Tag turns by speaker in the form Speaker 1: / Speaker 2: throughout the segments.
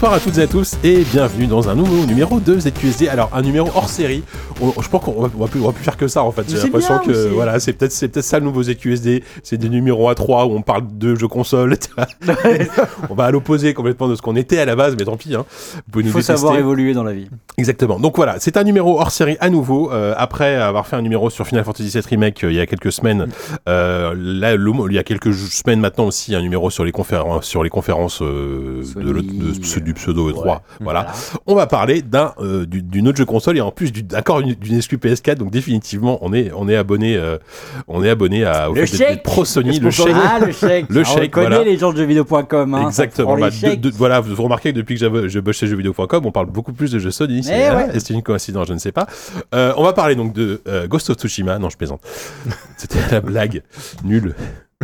Speaker 1: Bonsoir à toutes et à tous et bienvenue dans un nouveau numéro de ZQSD. Alors un numéro hors série. On- je pense qu'on va, plus, on va plus faire que ça en fait. J'ai l'impression que
Speaker 2: aussi.
Speaker 1: voilà, c'est peut-être c'est peut-être ça le nouveau ZQSD. C'est des numéros à 3 où on parle de jeux console. tu vois. on va à l'opposé complètement de ce qu'on était à la base, mais tant pis. Hein. Vous pouvez
Speaker 2: Il
Speaker 1: nous
Speaker 2: faut
Speaker 1: détester.
Speaker 2: savoir évoluer dans la vie.
Speaker 1: Exactement. Donc voilà, c'est un numéro hors série à nouveau. euh, après avoir fait un numéro sur Final Fantasy VII Remake euh, il y a quelques semaines, euh, là, le- il y a quelques semaines maintenant aussi, un numéro sur les conférences, sur les conférences de, de ce- du pseudo E3.
Speaker 2: ouais.
Speaker 1: Voilà. On va parler d'un euh, du- d'une autre jeu console et en plus une- d'une exclu PS4. Donc définitivement, on est on est abonné euh, on est abonné à au
Speaker 2: Le
Speaker 1: fait pro Sony, le chèque.
Speaker 2: Ah, le chèque.
Speaker 1: Le
Speaker 2: Ah,
Speaker 1: chèque,
Speaker 2: On connaît
Speaker 1: voilà.
Speaker 2: les gens de jeuxvideo.com. Hein,
Speaker 1: Exactement. Bah, de-
Speaker 2: chèques.
Speaker 1: de- voilà, vous, remarquez que depuis que je bosse chez jeuxvideo.com, on parle beaucoup plus de jeux Sony. C'est
Speaker 2: ouais.
Speaker 1: est-ce une coïncidence Je ne sais pas. Euh, on va parler donc de euh, Ghost of Tsushima. Non, je plaisante. C'était la blague nulle.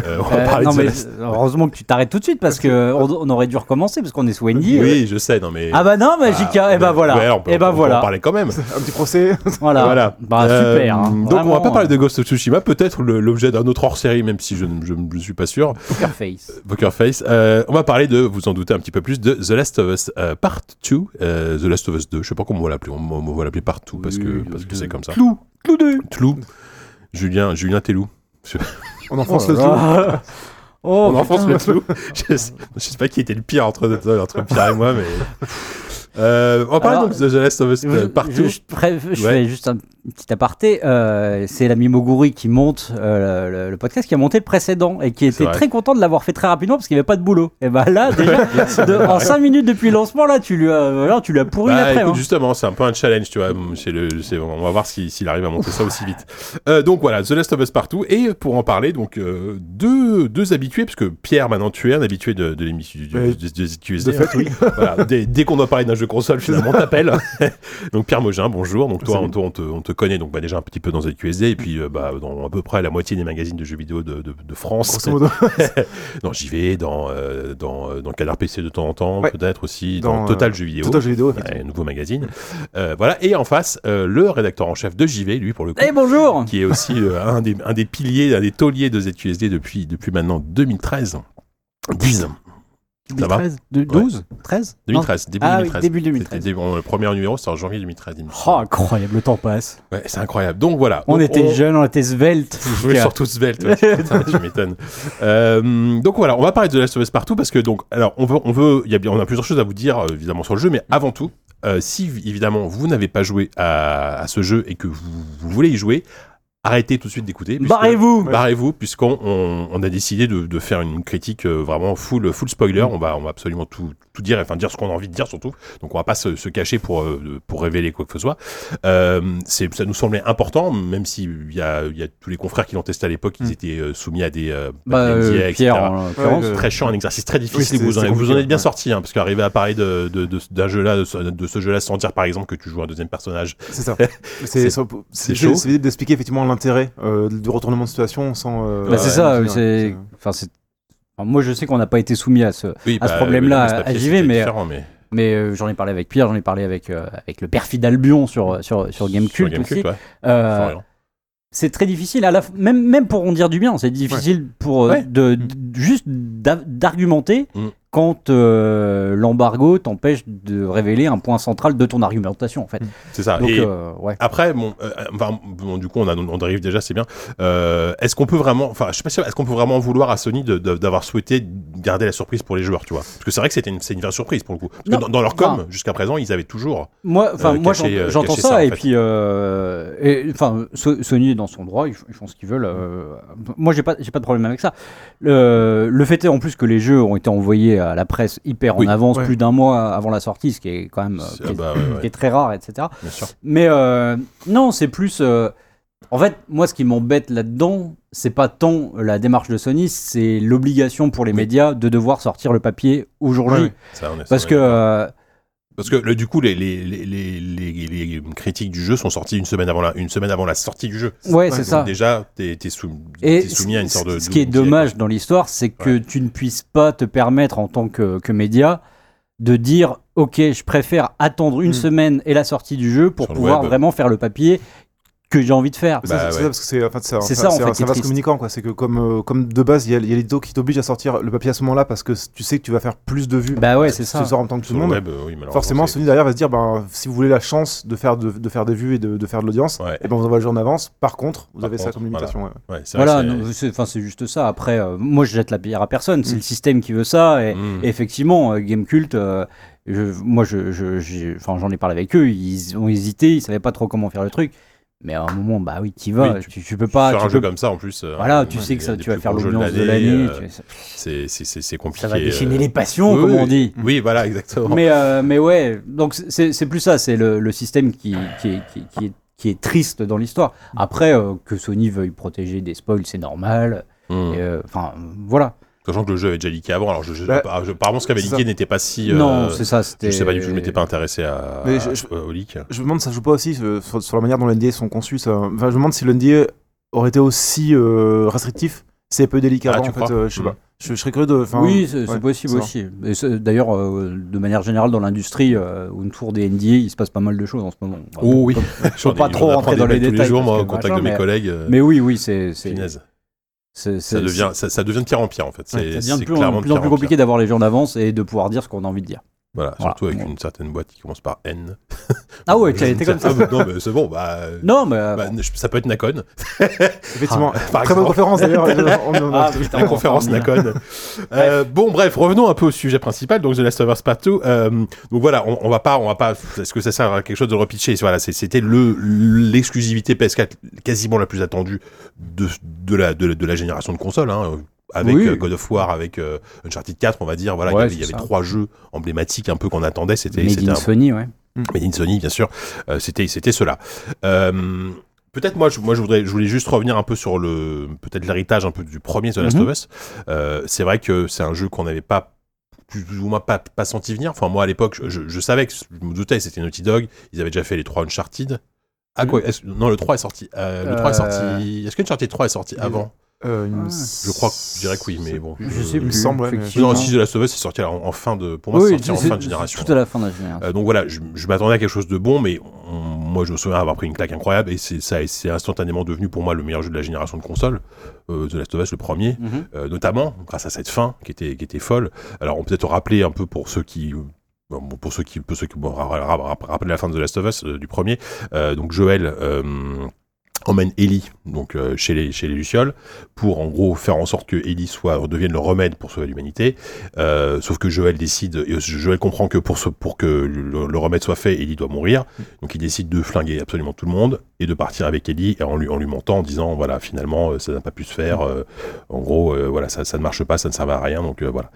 Speaker 1: Euh, on va
Speaker 2: Euh,
Speaker 1: parler
Speaker 2: non,
Speaker 1: de
Speaker 2: mais heureusement que tu t'arrêtes tout de suite parce que on, on aurait dû recommencer parce qu'on est sous Wendy.
Speaker 1: Oui, je sais. Non, mais.
Speaker 2: Ah bah non, Magica.
Speaker 1: Ah,
Speaker 2: et bah voilà.
Speaker 1: ouais, on peut,
Speaker 2: et bah
Speaker 1: on peut
Speaker 2: voilà.
Speaker 1: en parler quand même.
Speaker 3: Un petit procès.
Speaker 2: Voilà.
Speaker 1: Voilà.
Speaker 2: Bah
Speaker 1: Euh,
Speaker 2: super. hein.
Speaker 1: donc on va pas parler de Ghost of Tsushima, peut-être l'objet d'un autre hors série, même si je ne suis pas sûr.
Speaker 2: Poker Face.
Speaker 1: Poker Face. Euh, on va parler de, vous en doutez un petit peu plus, de The Last of Us euh, Part 2, euh, The Last of Us 2. Je sais pas comment on va l'appeler, on, on va l'appeler Part 2 parce que parce que c'est comme ça.
Speaker 2: Clou. Clou 2.
Speaker 1: Tlou. Julien, Julien Tellou.
Speaker 3: On enfonce
Speaker 2: Oh
Speaker 3: le
Speaker 2: là
Speaker 3: tout.
Speaker 2: là. Oh,
Speaker 1: On enfonce le Tlou. je, sais, je sais pas qui était le pire entre, entre Pierre et moi, mais. Euh, on
Speaker 2: Alors,
Speaker 1: donc de The Last of Us euh,
Speaker 2: Je-
Speaker 1: Part 2.
Speaker 2: juste bref, je
Speaker 1: Ouais.
Speaker 2: fais juste un petit aparté. Euh, c'est l'ami Moguri qui monte euh, le, le podcast, qui a monté le précédent et qui était très content de l'avoir fait très rapidement parce qu'il n'y avait pas de boulot. Et bah là, déjà, de- en 5 minutes depuis le lancement, là, tu lui as, voilà, tu lui as pourri
Speaker 1: Bah, écoute,
Speaker 2: hein.
Speaker 1: justement, c'est un peu un challenge, tu vois. C'est le, c'est- on va voir si- s'il arrive à monter ça aussi vite. Euh, donc voilà, The Last of Us Partout. Et pour en parler, donc euh, deux, deux habitués, parce que Pierre, maintenant, tu es un habitué de, de l'émission du, du- du- du QSD.
Speaker 3: De fait, oui.
Speaker 1: Voilà, dès, dès qu'on doit parler d'un jeu console, finalement, on t'appelle. donc Pierre Mogin, bonjour. Donc toi, on, te- on te, on te connaît donc bah, déjà un petit peu dans ZQSD et puis euh, bah, dans à peu près la moitié des magazines de jeux vidéo de, de, de France. Dans JV, dans, euh, dans, euh, dans Canard PC de temps en temps,
Speaker 3: Ouais.
Speaker 1: peut-être aussi, dans,
Speaker 3: Dans, euh,
Speaker 1: Total Jeux vidéo.
Speaker 3: Total jeux vidéo,
Speaker 1: nouveau magazine. Euh, voilà. Et en face, euh, le rédacteur en chef de JV, lui, pour le coup.
Speaker 2: Eh bonjour
Speaker 1: Qui est aussi euh, un, des, un des piliers, un des tauliers de ZQSD depuis, depuis maintenant 2013. 10 Ça va
Speaker 2: 2013, de- 12 13 Non.
Speaker 1: 2013, début
Speaker 2: Ah oui,
Speaker 1: 2013.
Speaker 2: début
Speaker 1: C'était
Speaker 2: 2013.
Speaker 1: début- le premier numéro, c'était en janvier 2013. il me
Speaker 2: Oh, incroyable, le temps passe.
Speaker 1: Ouais, c'est incroyable. Donc voilà.
Speaker 2: On
Speaker 1: Donc,
Speaker 2: était jeunes, on était svelte.
Speaker 1: Oui, surtout Svelte, ouais. Putain, tu m'étonnes. Euh, donc voilà, on va parler de Last of Us partout parce que donc, alors on veut, on veut, y a, bien- on a plusieurs choses à vous dire euh, évidemment sur le jeu, mais avant tout, euh, si évidemment vous n'avez pas joué à, à ce jeu et que vous, vous voulez y jouer, arrêtez tout de suite d'écouter. puisque-
Speaker 2: Barrez-vous
Speaker 1: Barrez-vous, puisqu'on on, on a décidé de, de faire une critique euh, vraiment full, full spoiler. On va, on va absolument tout, tout dire, enfin dire ce qu'on a envie de dire surtout. Donc on va pas se, se cacher pour, euh, pour révéler quoi que ce soit. Euh, c'est, ça nous semblait important, même s'il y a, il y a tous les confrères qui l'ont testé à l'époque, ils
Speaker 3: Mm.
Speaker 1: étaient euh, soumis à des euh,
Speaker 2: Bah, euh,
Speaker 1: etc.
Speaker 2: Pierre, en l'occurrence.
Speaker 3: Ouais,
Speaker 1: Très chiant, un exercice très difficile.
Speaker 3: Oui,
Speaker 1: vous, en, vous en êtes bien
Speaker 3: ouais.
Speaker 1: sorti, hein, parce qu'arriver à parler de, de, de- d'un jeu là, de, ce- de ce jeu-là, sans dire par exemple que tu joues un deuxième personnage.
Speaker 3: C'est ça.
Speaker 1: C'est- chaud.
Speaker 3: C'est d'expliquer effectivement l'intérêt euh, du retournement de situation sans. euh,
Speaker 2: Bah, c'est ça, c'est. Enfin, c'est. enfin, moi, je sais qu'on n'a pas été soumis à ce,
Speaker 1: Oui,
Speaker 2: à ce
Speaker 1: bah,
Speaker 2: problème-là à JV, mais,
Speaker 1: mais
Speaker 2: mais euh, j'en ai parlé avec Pierre, j'en ai parlé avec, euh, avec le perfide Albion sur, sur, sur
Speaker 1: ouais.
Speaker 2: Euh,
Speaker 1: Florian.
Speaker 2: c'est très difficile, à la f- même, même pour en dire du bien, c'est difficile pour euh,
Speaker 1: Ouais.
Speaker 2: de, de- juste d'a- d'argumenter
Speaker 1: Mm.
Speaker 2: Quand euh, l'embargo t'empêche de révéler un point central de ton argumentation, en fait.
Speaker 1: C'est ça.
Speaker 2: Donc,
Speaker 1: Et-
Speaker 2: euh, ouais.
Speaker 1: Après, bon, euh, enfin, bon, du coup, on, a, on dérive déjà, c'est bien. Est-ce qu'on peut vraiment, enfin, je sais pas si, est-ce qu'on peut vraiment en vouloir à Sony d'avoir souhaité garder la surprise pour les joueurs, tu vois? Parce que c'est vrai que c'était une, c'est une vraie surprise pour le coup. Parce que dans, dans leur com,
Speaker 2: enfin-
Speaker 1: jusqu'à présent, ils avaient toujours.
Speaker 2: Moi, enfin, moi, j'entends ça, et
Speaker 1: fait.
Speaker 2: puis, enfin, So- Sony est dans son droit, ils, font ce qu'ils veulent. moi, j'ai pas, j'ai pas de problème avec ça. Le, le fait est en plus que les jeux ont été envoyés à la presse hyper
Speaker 1: Oui,
Speaker 2: en avance,
Speaker 3: ouais.
Speaker 2: plus d'un mois avant la sortie, ce qui est quand même, qui, est,
Speaker 1: bah, ouais, ouais,
Speaker 2: qui est très rare, etc.
Speaker 1: bien sûr.
Speaker 2: Mais euh, non, c'est plus. euh, en fait, moi, ce qui m'embête là-dedans, c'est pas tant la démarche de Sony, c'est l'obligation pour les
Speaker 1: Oui.
Speaker 2: médias de devoir sortir le papier au jour J.
Speaker 3: Ouais, ouais.
Speaker 1: Ça, on est-
Speaker 2: Parce que euh,
Speaker 1: parce que le- du coup, les, les, les, les, les- les critiques du jeu sont sorties une semaine avant la, une semaine avant la sortie du jeu.
Speaker 2: ouais, c'est ça.
Speaker 1: Déjà, t'es t'es sou- soumis à une sorte de.
Speaker 2: Ce qui est dommage dans l'histoire, c'est que tu ne puisses pas te permettre en tant que, que média de dire ok, je préfère attendre une
Speaker 3: Mm.
Speaker 2: semaine et la sortie du jeu pour
Speaker 1: Sur
Speaker 2: pouvoir
Speaker 1: web.
Speaker 2: vraiment faire le papier que j'ai envie de faire.
Speaker 3: C'est ça,
Speaker 1: Bah
Speaker 3: c'est
Speaker 1: ouais.
Speaker 3: ça, parce que c'est en fait, c'est un-
Speaker 2: C'est
Speaker 3: c'est
Speaker 2: ça, en fait,
Speaker 3: vase
Speaker 2: triste.
Speaker 3: communicant quoi. C'est que comme euh, comme de base, il y a, a l'édito qui t'oblige à sortir le papier à ce moment-là parce que tu sais que tu vas faire plus de vues.
Speaker 2: Bah ouais, c'est ça.
Speaker 3: tu sors en même temps que tout le monde.
Speaker 1: web, euh, oui, malheureusement,
Speaker 3: Forcément,
Speaker 1: c'est-
Speaker 3: Sony derrière va se dire, ben, si vous voulez la chance de faire de, de faire des vues et de, de faire de l'audience,
Speaker 1: Ouais.
Speaker 3: et ben vous envoie le jeu en avance. Par contre, vous
Speaker 1: Par
Speaker 3: avez
Speaker 1: contre.
Speaker 3: Ouais,
Speaker 1: c'est vrai
Speaker 2: Voilà,
Speaker 1: c'est-
Speaker 2: enfin, c'est juste ça. Après, euh, moi, je jette la pierre à personne. C'est
Speaker 3: Mm.
Speaker 2: le système qui veut ça. Et,
Speaker 1: Mm.
Speaker 2: effectivement, euh, Gamecult, euh, je, moi, je, je- enfin, j'en ai parlé avec eux. Ils ont hésité. Ils savaient pas trop comment faire le truc. Mais à un moment, bah oui, t'y vas.
Speaker 1: Oui,
Speaker 2: tu, tu peux pas.
Speaker 1: Sur
Speaker 2: tu
Speaker 1: un jeu
Speaker 2: peux-
Speaker 1: comme ça, en plus. euh,
Speaker 2: Voilà, tu
Speaker 1: ouais,
Speaker 2: sais que
Speaker 1: y
Speaker 2: ça, tu vas faire l'audience de l'année.
Speaker 1: euh,
Speaker 2: tu-
Speaker 1: C'est c'est- c'est- c'est compliqué.
Speaker 2: Ça va déchaîner
Speaker 1: euh.
Speaker 2: les passions,
Speaker 1: Oui,
Speaker 2: comme
Speaker 1: oui,
Speaker 2: on dit.
Speaker 1: Oui, voilà, exactement.
Speaker 2: Mais, euh, mais ouais, donc c'est c'est plus ça, c'est le, le système qui, qui, est, qui, qui est, qui est triste dans l'histoire. Après, euh, que Sony veuille protéger des spoils, c'est normal.
Speaker 1: Mm.
Speaker 2: Euh, Enfin, voilà.
Speaker 1: Sachant que le jeu avait déjà leaké avant, alors je, je-
Speaker 3: Bah,
Speaker 1: je- apparemment ce qui avait
Speaker 3: c'est
Speaker 1: leaké n'était pas si. euh,
Speaker 2: non, c'est ça, c'était.
Speaker 1: Je sais pas du tout, je m'étais pas intéressé à,
Speaker 3: Mais je- je-
Speaker 1: au leak.
Speaker 3: Je me demande, ça joue pas aussi euh, sur, sur la manière dont les NDA sont conçus. Ça... Enfin, je me demande si le NDA aurait été aussi euh, restrictif s'il y avait pas eu des leaks
Speaker 1: Ah,
Speaker 3: avant.
Speaker 1: tu
Speaker 3: en fait,
Speaker 1: crois
Speaker 3: euh, je sais
Speaker 1: Mm.
Speaker 3: pas. Je, je serais curieux de.
Speaker 2: oui, c'est c'est
Speaker 3: ouais,
Speaker 2: possible aussi. Et c'est- D'ailleurs, euh, de manière générale, dans l'industrie, euh, autour des NDA, il se passe pas mal de choses en ce moment.
Speaker 1: Oh oui,
Speaker 2: Je peux pas trop rentrer dans les
Speaker 1: tous les
Speaker 2: détails.
Speaker 1: jours, moi, au contact
Speaker 2: machin,
Speaker 1: de mes
Speaker 2: mais-
Speaker 1: collègues. euh,
Speaker 2: Mais oui, oui, c'est.
Speaker 1: Ça devient, ça, ça devient de pire en pire en fait. C'est c'est
Speaker 2: de plus,
Speaker 1: clairement
Speaker 2: en plus, en plus compliqué d'avoir les gens d'avance et de pouvoir dire ce qu'on a envie de dire.
Speaker 1: Voilà,
Speaker 2: Voilà.
Speaker 1: surtout avec
Speaker 2: Bon.
Speaker 1: une certaine boîte qui commence par N.
Speaker 2: Ah ouais,
Speaker 1: dis,
Speaker 2: comme ça.
Speaker 1: ah, non, mais c'est bon, bah.
Speaker 2: Non, mais.
Speaker 1: bah,
Speaker 2: bon.
Speaker 1: ça peut être Nakon.
Speaker 3: Effectivement.
Speaker 1: Ah, par
Speaker 3: Très bonne conférence d'ailleurs.
Speaker 2: Ah,
Speaker 1: la
Speaker 2: on
Speaker 1: conférence. Nakon. Euh, bon, bref, revenons un peu au sujet principal, donc The Last of Us Part 2. Euh, donc voilà, on, on va pas, on va pas. Est-ce que ça sert à quelque chose de repitcher? Voilà, c'était le l'exclusivité PS4 quasiment la plus attendue de de la de, la- de la génération de consoles. Hein, avec
Speaker 2: Oui.
Speaker 1: euh, God of War, avec euh, Uncharted 4, on va dire. Voilà, il y
Speaker 2: Ouais,
Speaker 1: avait- il y
Speaker 2: c'est
Speaker 1: avait
Speaker 2: ça.
Speaker 1: trois jeux emblématiques un peu qu'on attendait. C'était
Speaker 2: Made in Sony, ouais.
Speaker 1: Made in Sony, bien sûr. Euh, c'était c'était cela. Euh, Peut-être moi, je, moi je voudrais, je voulais juste revenir un peu sur le, peut-être l'héritage un peu du premier The Last
Speaker 2: Mhm.
Speaker 1: of Us. Euh, c'est vrai que c'est un jeu qu'on n'avait pas plus ou moins pas, pas senti venir. Enfin moi à l'époque, je, savais que je me doutais, c'était Naughty Dog. Ils avaient déjà fait les trois Uncharted. Ah quoi est-ce- Non, le 3 est sorti. euh, le 3 est sorti. Est-ce que Uncharted 3 est sorti avant?
Speaker 3: Euh,
Speaker 2: Ah.
Speaker 1: Je crois, que- je dirais que oui, mais bon.
Speaker 2: Je
Speaker 1: je-
Speaker 2: sais
Speaker 3: il me semble.
Speaker 1: Non, si The Last of Us est sorti en, en fin de, pour moi,
Speaker 2: Oui,
Speaker 1: c'est sorti en
Speaker 2: c'est-
Speaker 1: fin de
Speaker 2: c'est
Speaker 1: génération.
Speaker 2: Tout à la fin de la génération.
Speaker 1: Euh, donc voilà, je, je m'attendais à quelque chose de bon, mais on- moi je me souviens avoir pris une claque incroyable et c'est ça, c'est instantanément devenu pour moi le meilleur jeu de la génération de consoles, euh, The Last of Us le premier,
Speaker 2: Mhm.
Speaker 1: euh, notamment grâce à cette fin qui était qui était folle. Alors on peut peut-être rappeler un peu pour ceux qui Bon, pour ceux qui, pour ceux qui bon, ra- ra- ra- rappeler la fin de The Last of Us euh, du premier, euh, donc Joël euh, emmène Ellie donc euh, chez les chez les lucioles pour en gros faire en sorte que Ellie soit redevienne le remède pour sauver l'humanité. Euh, sauf que Joël décide, et Joël comprend que pour que le, remède soit fait, Ellie doit mourir. Donc il décide de flinguer absolument tout le monde et de partir avec Ellie en lui en lui mentant en disant voilà finalement euh, ça n'a pas pu se faire. euh, en gros euh, voilà ça ne marche pas, ça ne servait à rien donc euh, voilà.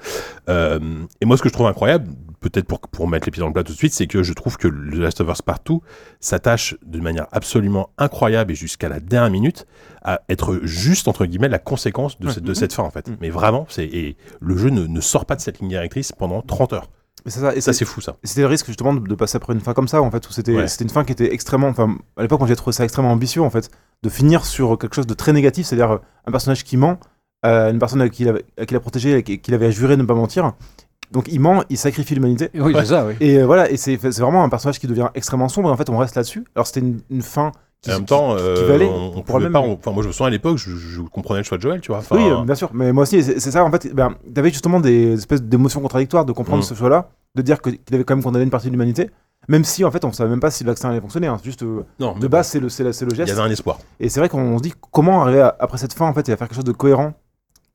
Speaker 1: Euh, et moi ce que je trouve incroyable, peut-être pour pour mettre les pieds dans le plat tout de suite, c'est que je trouve que The Last of Us Partout s'attache d'une manière absolument incroyable et jusqu'à la dernière minute à être juste entre guillemets la conséquence de, cette, de
Speaker 3: Mhm.
Speaker 1: cette fin en fait.
Speaker 3: Mhm.
Speaker 1: Mais vraiment, c'est et le jeu ne, ne sort pas de cette ligne directrice pendant 30 heures.
Speaker 3: Et ça, et
Speaker 1: Et ça
Speaker 3: c'est-
Speaker 1: fou ça.
Speaker 3: C'était le risque justement de, de passer après une fin comme ça en fait où c'était
Speaker 1: Ouais.
Speaker 3: c'était une fin qui était extrêmement enfin à l'époque moi j'ai trouvé ça extrêmement ambitieux en fait de finir sur quelque chose de très négatif c'est-à-dire euh, un personnage qui ment euh, une personne à qui il avait, à qui a protégé qui qu'il avait juré de ne pas mentir donc il ment il sacrifie l'humanité
Speaker 2: Oui, c'est ça, oui.
Speaker 3: et euh, voilà et c'est vraiment un personnage qui devient extrêmement sombre et en fait on reste là-dessus alors c'était une, une fin qui,
Speaker 1: Et en même temps,
Speaker 3: qui
Speaker 1: euh,
Speaker 3: valait
Speaker 1: on, on
Speaker 3: pour
Speaker 1: pouvait
Speaker 3: le
Speaker 1: pas.
Speaker 3: même-
Speaker 1: on- Enfin, moi, je me souviens à l'époque, je, je comprenais le choix de Joël, tu vois. Enfin,
Speaker 3: oui, bien sûr, mais moi aussi, c'est ça, en fait, ben, t'avais justement des espèces d'émotions contradictoires de comprendre
Speaker 1: Mm.
Speaker 3: ce choix-là, de dire qu'il avait quand même condamné une partie de l'humanité, même si, en fait, on savait même pas si le vaccin allait fonctionner, hein, juste, euh,
Speaker 1: non,
Speaker 3: de base, c'est le, c'est le
Speaker 1: il y
Speaker 3: geste.
Speaker 1: avait un espoir.
Speaker 3: Et c'est vrai qu'on se dit, comment arriver à- après cette fin, en fait, et à faire quelque chose de cohérent,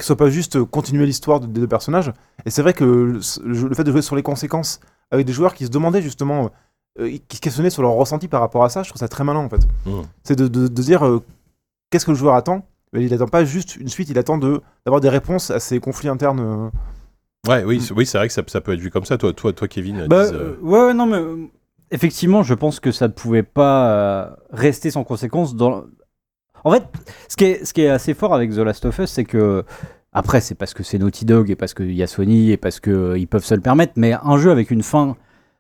Speaker 3: qui soit pas juste euh, continuer l'histoire de- des deux personnages, et c'est vrai que le, fait de jouer sur les conséquences avec des joueurs qui se demandaient justement, euh, qui se questionnaient sur leur ressenti par rapport à ça, je trouve ça très malin, en fait.
Speaker 1: Mm.
Speaker 3: C'est de, de, de dire euh, qu'est-ce que le joueur attend. Mais il attend pas juste une suite, il attend de d'avoir des réponses à ces conflits internes. euh.
Speaker 1: Ouais, oui, c'est- oui, c'est vrai que ça, ça peut être vu comme ça. Toi, toi, toi, Kevin.
Speaker 2: Bah,
Speaker 1: dis, euh,
Speaker 2: euh, ouais, ouais, non, mais euh, effectivement, je pense que ça ne pouvait pas euh, rester sans conséquence. Dans... En fait, ce qui, est, assez fort avec The Last of Us, c'est que. Après, c'est parce que c'est Naughty Dog et parce qu'il y a Sony et parce qu'ils peuvent se le permettre, mais un jeu avec une fin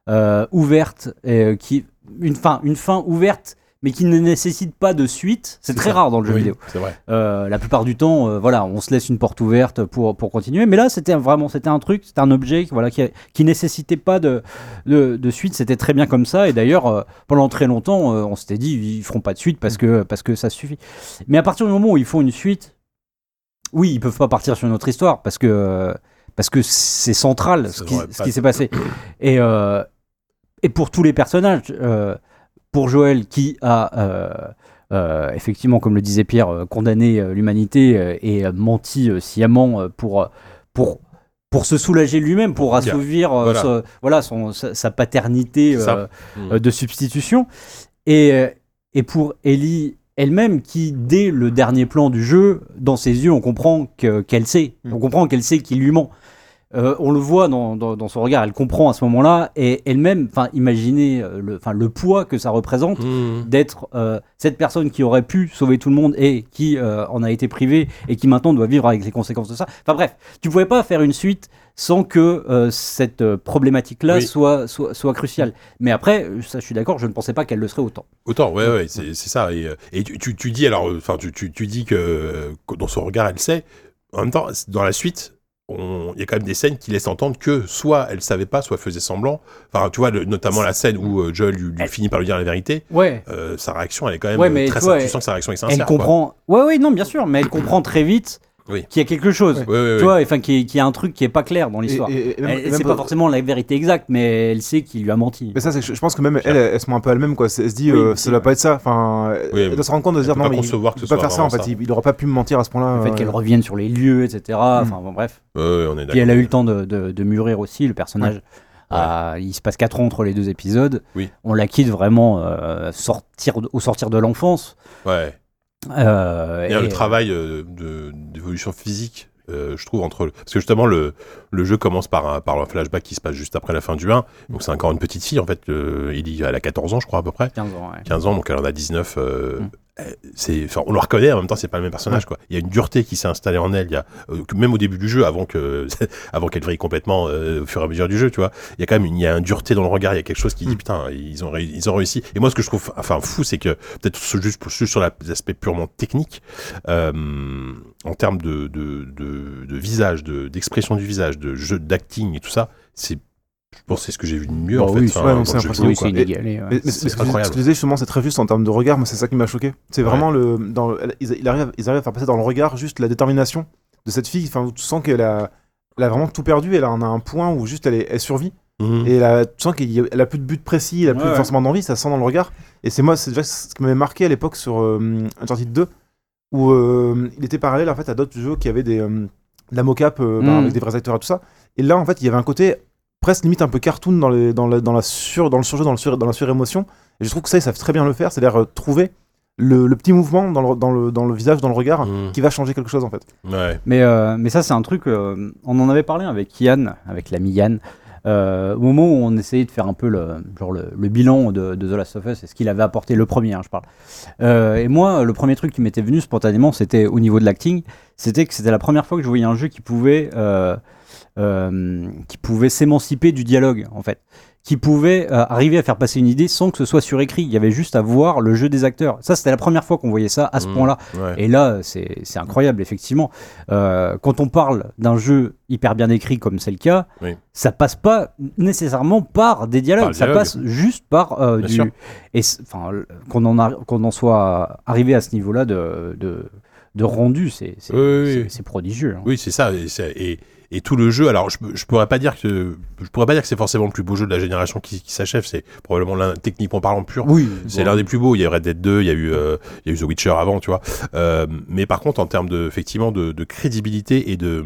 Speaker 2: euh, ouverte, et, euh, qui, une, fin, une fin ouverte, mais qui ne nécessitent pas de suite. C'est très
Speaker 1: ça.
Speaker 2: rare dans le jeu
Speaker 1: Oui,
Speaker 2: vidéo.
Speaker 1: C'est vrai.
Speaker 2: Euh, la plupart du temps, euh, voilà, on se laisse une porte ouverte pour, pour continuer. Mais là, c'était vraiment, c'était un truc, c'était un objet, voilà, qui, qui nécessitait pas de, de, de suite. C'était très bien comme ça. Et d'ailleurs, euh, pendant très longtemps, on s'était dit, ils feront pas de suite parce que, parce que ça suffit. Mais à partir du moment où ils font une suite, oui, ils peuvent pas partir sur une autre histoire parce que, parce que c'est central ce qui, ce qui s'est passé. Et, et pour tous les personnages, pour Joël qui a euh, euh, effectivement, comme le disait Pierre, euh, condamné euh, l'humanité euh, et menti sciemment pour, pour, pour se soulager lui-même, pour assouvir
Speaker 1: Voilà.
Speaker 2: ce- voilà, son, sa, sa paternité
Speaker 1: Mm.
Speaker 2: de substitution. Et, et pour Ellie elle-même, qui, dès le dernier plan du jeu, dans ses yeux, on comprend que- qu'elle sait.
Speaker 3: Mm.
Speaker 2: On comprend qu'elle sait qu'il lui ment. Euh, on le voit dans, dans- dans son regard, elle comprend à ce moment-là, et elle-même, enfin, imaginez euh, le, poids que ça représente
Speaker 1: Mm.
Speaker 2: d'être euh, cette personne qui aurait pu sauver tout le monde et qui euh, en a été privée et qui maintenant doit vivre avec les conséquences de ça. Enfin bref, tu pouvais pas faire une suite sans que euh, cette problématique-là
Speaker 1: Oui.
Speaker 2: soit, soit, soit cruciale. Mais après, ça, je suis d'accord, je ne pensais pas qu'elle le serait autant.
Speaker 1: Autant, ouais, ouais, c'est ça. Et, et tu, tu, tu dis alors, enfin, tu, dis que, dans son regard, elle sait. En même temps, dans la suite, il y a quand même des scènes qui laissent entendre que soit elle savait pas, soit elle faisait semblant. Enfin, tu vois, le- notamment la scène où euh, Joel lui, lui
Speaker 2: Elle-
Speaker 1: finit par lui dire la vérité.
Speaker 2: Ouais.
Speaker 1: euh, sa réaction, elle est quand même
Speaker 2: Ouais, mais
Speaker 1: très
Speaker 2: tu vois,
Speaker 1: Tu sens que sa réaction est sincère.
Speaker 2: Elle
Speaker 1: quoi.
Speaker 2: comprend. Ouais, ouais, non, bien sûr, mais elle comprend très vite
Speaker 1: Oui.
Speaker 2: qu'il y a quelque chose.
Speaker 1: Ouais, ouais, ouais.
Speaker 2: Tu vois, enfin, qu'il y, a un truc qui est pas clair dans l'histoire. C'est
Speaker 3: pas-
Speaker 2: pas forcément la vérité exacte, mais elle sait qu'il lui a menti.
Speaker 3: Mais ça, je je pense que même elle, elle se ment un peu elle-même, quoi. Elle se dit,
Speaker 2: Oui,
Speaker 3: euh, ça doit pas être ça. Enfin,
Speaker 1: Oui,
Speaker 3: elle doit se rendre compte de se dire, non,
Speaker 1: pas
Speaker 3: mais il peut pas faire ça, en fait. Il, il aurait pas pu me mentir à ce point-là.
Speaker 2: Le fait
Speaker 3: euh,
Speaker 2: qu'elle revienne sur les lieux, etc. Enfin, bon, bref.
Speaker 1: On est
Speaker 2: Puis elle a eu le temps de, de- de mûrir aussi, le personnage. Ah, il se passe 4 ans entre les deux épisodes.
Speaker 1: Oui.
Speaker 2: On la quitte vraiment euh, sortir, au sortir de l'enfance.
Speaker 1: Ouais.
Speaker 2: Euh,
Speaker 1: Il y a
Speaker 2: et,
Speaker 1: le travail euh, d'évolution physique, euh, je trouve, entre. Parce que justement, le, le jeu commence par un, par un flashback qui se passe juste après la fin du 1. Donc c'est encore une petite fille, en fait. euh, il y elle a 14 ans, je crois, à peu près.
Speaker 2: 15 ans, ouais.
Speaker 1: 15 ans, donc elle en a 19. euh,
Speaker 2: Mm.
Speaker 1: C'est, enfin, on le reconnaît, en même temps, c'est pas le même personnage, quoi. Il y a une dureté qui s'est installée en elle, il y a, euh, même au début du jeu, avant que, avant qu'elle vrille complètement, euh, au fur et à mesure du jeu, tu vois. Il y a quand même une, il y a une dureté dans le regard, il y a quelque chose qui dit,
Speaker 3: Mm.
Speaker 1: putain, ils ont, ils ont réussi. Et moi, ce que je trouve, enfin, fou, c'est que, peut-être ce- juste juste sur la- l'aspect purement technique, euh, en termes de, de, de, de visage, de, d'expression du visage, de jeu d'acting et tout ça, c'est, je pense, que c'est ce que j'ai vu de mieux,
Speaker 2: Bah
Speaker 1: en fait.
Speaker 2: oui,
Speaker 1: enfin,
Speaker 3: ouais, non, c'est impressionnant,
Speaker 2: c'est inégalé. ouais.
Speaker 3: Mais, mais
Speaker 1: C'est
Speaker 3: ce, que, ce
Speaker 1: incroyable.
Speaker 3: que tu disais justement, c'est très juste en termes de regard. Moi, c'est ça qui m'a choqué. C'est
Speaker 1: Ouais.
Speaker 3: vraiment le. Dans le- ils, ils arrivent, ils arrivent à faire passer dans le regard juste la détermination de cette fille. Enfin, où tu sens qu'elle a, elle a vraiment tout perdu. Elle en a un point où juste elle, est, elle survit.
Speaker 1: Mhm.
Speaker 3: Et elle a, tu sens qu'elle a plus de but précis, elle a plus
Speaker 2: Ouais, ouais.
Speaker 3: forcément d'envie. Ça se sent dans le regard. Et c'est moi, c'est déjà ce qui m'avait marqué à l'époque sur euh, Uncharted 2, où euh, il était parallèle en fait à d'autres jeux qui avaient des, euh, de la mocap euh, bah,
Speaker 2: Mm.
Speaker 3: avec des vrais acteurs et tout ça. Et là, en fait, il y avait un côté presque limite un peu cartoon dans, les, dans, la, dans, la sur, dans le surjeu, dans, le sur, dans la surémotion. Et je trouve que ça, ils savent très bien le faire, c'est-à-dire euh, trouver le, le petit mouvement dans le, dans, le, dans le visage, dans le regard,
Speaker 1: Mhm.
Speaker 3: qui va changer quelque chose en fait.
Speaker 1: Ouais.
Speaker 2: Mais, euh, mais ça, c'est un truc. euh, on en avait parlé avec Yann, avec l'ami Yann, euh, au moment où on essayait de faire un peu le, genre le, le bilan de, de The Last of Us et ce qu'il avait apporté le premier, hein, je parle. Euh, et moi, le premier truc qui m'était venu spontanément, c'était au niveau de l'acting. C'était que c'était la première fois que je voyais un jeu qui pouvait, euh, euh, qui pouvait s'émanciper du dialogue, en fait. Qui pouvait euh, arriver à faire passer une idée sans que ce soit surécrit. Il y avait juste à voir le jeu des acteurs. Ça, c'était la première fois qu'on voyait ça à ce
Speaker 1: Mhm.
Speaker 2: point-là.
Speaker 1: Ouais.
Speaker 2: Et là, c'est incroyable, effectivement. Quand on parle d'un jeu hyper bien écrit comme c'est le cas,
Speaker 1: Oui.
Speaker 2: ça passe pas nécessairement par des dialogues,
Speaker 1: Par
Speaker 2: ça
Speaker 1: dialogue.
Speaker 2: passe juste par du.
Speaker 1: sûr.
Speaker 2: Et enfin, qu'on en, a- en soit arrivé à ce niveau-là de, de, de rendu, c'est
Speaker 1: Oui, oui,
Speaker 2: prodigieux. hein.
Speaker 1: Oui, c'est ça. Et, et, et tout le jeu. Alors, je, je pourrais pas dire que je pourrais pas dire que c'est forcément le plus beau jeu de la génération qui, qui s'achève. C'est probablement l'un techniquement parlant pur.
Speaker 2: Oui,
Speaker 1: C'est
Speaker 2: bon.
Speaker 1: l'un des plus beaux. Il y a Red Dead 2, il y a eu, euh, il y a eu The Witcher avant, tu vois. Euh, mais par contre, en termes de, effectivement, de, de crédibilité et de,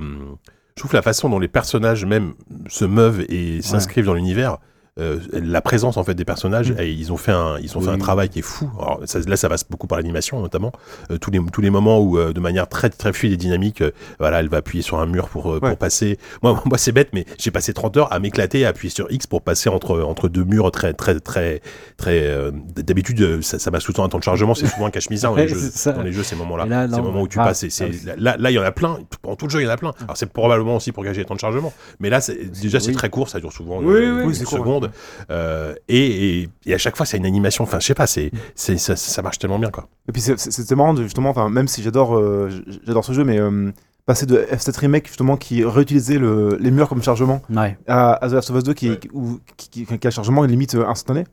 Speaker 1: je trouve la façon dont les personnages même se meuvent et s'inscrivent dans l'univers, euh, la présence en fait des personnages,
Speaker 3: Mm.
Speaker 1: et ils ont fait un, ils ont fait
Speaker 2: Oui.
Speaker 1: un travail qui est fou. Alors, ça- là, ça passe beaucoup par l'animation notamment. Euh, tous les tous les moments où, euh, de manière très très fluide et dynamique, euh, voilà, elle va appuyer sur un mur pour euh,
Speaker 3: Ouais.
Speaker 1: pour passer. Moi, moi c'est bête, mais j'ai passé 30 heures à m'éclater, à appuyer sur X pour passer entre entre deux murs très très très très. euh, D'habitude, ça, ça passe tout le temps un temps de chargement. C'est souvent un cache-misère dans, les
Speaker 2: Ouais,
Speaker 1: jeux-
Speaker 2: c'est ça.
Speaker 1: dans les jeux ces moments-là.
Speaker 2: Là,
Speaker 1: C'est
Speaker 2: non,
Speaker 1: le moment où tu
Speaker 2: ah,
Speaker 1: passes.
Speaker 2: ah,
Speaker 1: là, là, il y en a plein. Pendant tout le jeu, il y en a plein. Alors, c'est probablement aussi pour gager les temps de chargement. Mais là, déjà, c'est
Speaker 2: oui.
Speaker 1: très court. Ça dure souvent
Speaker 2: Oui, oui,
Speaker 1: une seconde. Monde. Euh, et, et, et à chaque fois, c'est une animation. Enfin, je sais pas, c'est, c'est, ça, ça marche tellement bien, quoi.
Speaker 3: Et puis c'est- marrant de, justement, enfin même si j'adore euh, j'adore ce jeu, mais euh, passer de F7 Remake justement qui réutilisait le, les murs comme chargement
Speaker 2: Ouais.
Speaker 3: à, à The Last of Us 2 qui,
Speaker 1: Ouais.
Speaker 3: qui- où- qui, qui- qui a un chargement limite instantané.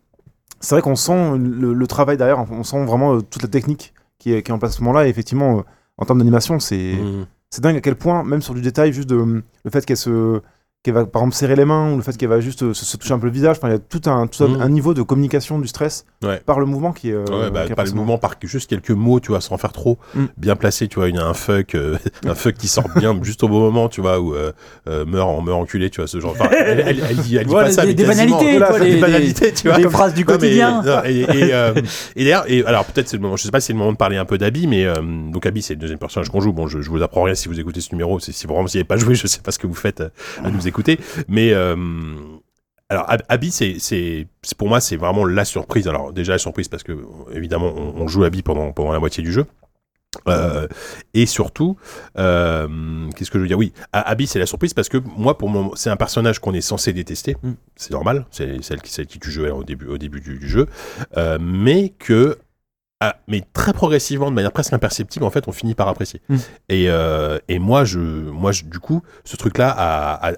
Speaker 3: C'est vrai qu'on sent le, le travail derrière, on sent vraiment euh, toute la technique qui est, qui est en place à ce moment-là. Et effectivement, euh, en termes d'animation, c'est
Speaker 1: Mm.
Speaker 3: c'est dingue à quel point, même sur du détail, juste de, le fait qu'elle se qu'elle va par exemple serrer les mains ou le fait qu'elle va juste euh, se, se toucher un peu le visage, enfin, il y a tout un, tout un-
Speaker 1: Mm.
Speaker 3: un niveau de communication du stress
Speaker 1: Ouais.
Speaker 3: par le mouvement qui est. euh,
Speaker 1: Ouais, bah,
Speaker 3: qui est
Speaker 1: pas le mouvement, par juste quelques mots, tu vois, sans faire trop,
Speaker 3: Mm.
Speaker 1: bien placé, tu vois, il y a un fuck, euh, un fuck qui sort bien juste au bon moment, tu vois, ou euh, euh, meurt en meurt enculé, tu vois, ce genre. Enfin, elle, elle, elle dit, elle dit
Speaker 2: Voilà,
Speaker 1: pas ça,
Speaker 2: des-
Speaker 1: mais
Speaker 2: des banalités, quoi,
Speaker 1: des
Speaker 2: les-
Speaker 1: banalités, tu vois.
Speaker 2: Des
Speaker 1: comme-
Speaker 2: phrases du
Speaker 1: Non, mais,
Speaker 2: quotidien.
Speaker 1: non, et, et, euh, et d'ailleurs, et alors peut-être c'est le moment, je sais pas si c'est le moment de parler un peu d'Abby, mais euh, donc Abby c'est le deuxième personnage qu'on joue. Bon, je, je vous apprends rien si vous écoutez ce numéro. C'est si vraiment vous n'y avez pas joué, je sais pas ce que vous faites euh, à nous écouter, mais euh, alors Ab- Abby c'est pour moi c'est vraiment la surprise. Alors déjà la surprise parce que évidemment on, on joue Abby pendant pendant la moitié du jeu. Euh, et surtout, euh, qu'est-ce que je veux dire? Oui, Abby c'est la surprise parce que moi, pour moi, c'est un personnage qu'on est censé détester.
Speaker 3: Mm.
Speaker 1: C'est normal, c'est celle qui, celle qui tu jouais au début, au début du, du jeu, Euh, mais que, ah, mais très progressivement, de manière presque imperceptible, en fait, on finit par apprécier.
Speaker 3: Mm.
Speaker 1: Et, euh, et moi, je, moi, je- du coup, ce truc-là a, a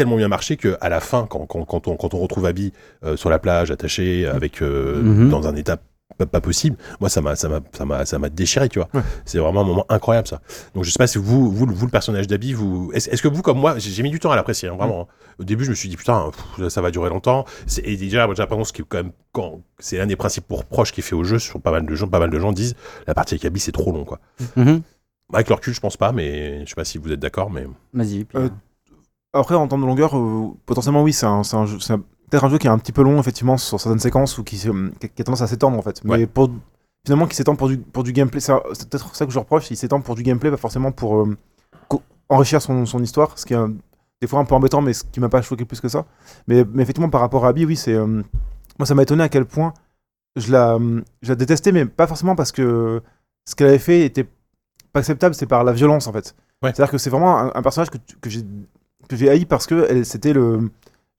Speaker 1: tellement bien marché que à la fin, quand, quand, quand on, quand on retrouve Abby euh, sur la plage, attachée, avec euh,
Speaker 2: Mhm.
Speaker 1: dans un état pas, pas possible, moi, ça m'a, ça m'a, ça m'a, ça m'a déchiré, tu vois.
Speaker 3: Ouais.
Speaker 1: C'est vraiment un moment incroyable, ça. Donc, je sais pas si vous, vous, vous le personnage d'Abby, vous, est-ce, est-ce que vous, comme moi, j'ai, mis du temps à l'apprécier, hein, vraiment. Au début, je me suis dit, putain, pff, ça va durer longtemps. C'est, et déjà, moi, j'ai l'impression que quand même, quand, c'est l'un des principaux reproches qui est fait au jeu, sur pas mal de gens, pas mal de gens disent, la partie avec Abby, c'est trop long, quoi.
Speaker 2: Mhm.
Speaker 1: Avec leur recul, je pense pas, mais je sais pas si vous êtes d'accord, mais.
Speaker 2: Vas-y.
Speaker 3: Euh, Après, en termes de longueur, euh, potentiellement, oui, c'est un, un jeu- peut-être un jeu qui est un petit peu long, effectivement, sur certaines séquences ou qui, se- qui a tendance à s'étendre, en fait. Mais
Speaker 1: Ouais.
Speaker 3: pour, finalement, qui s'étend pour du, pour du gameplay, c'est peut-être ça que je reproche, il s'étend pour du gameplay, pas forcément pour euh, co- enrichir son, son histoire, ce qui est un- des fois un peu embêtant, mais ce qui m'a pas choqué plus que ça. Mais, mais effectivement, par rapport à Abby, oui, c'est. euh, moi, ça m'a étonné à quel point je la, je la détestais, mais pas forcément parce que ce qu'elle avait fait était pas acceptable, c'est par la violence, en fait.
Speaker 1: Ouais.
Speaker 3: C'est-à-dire que c'est vraiment un, un personnage que, que j'ai haï parce que c'était le.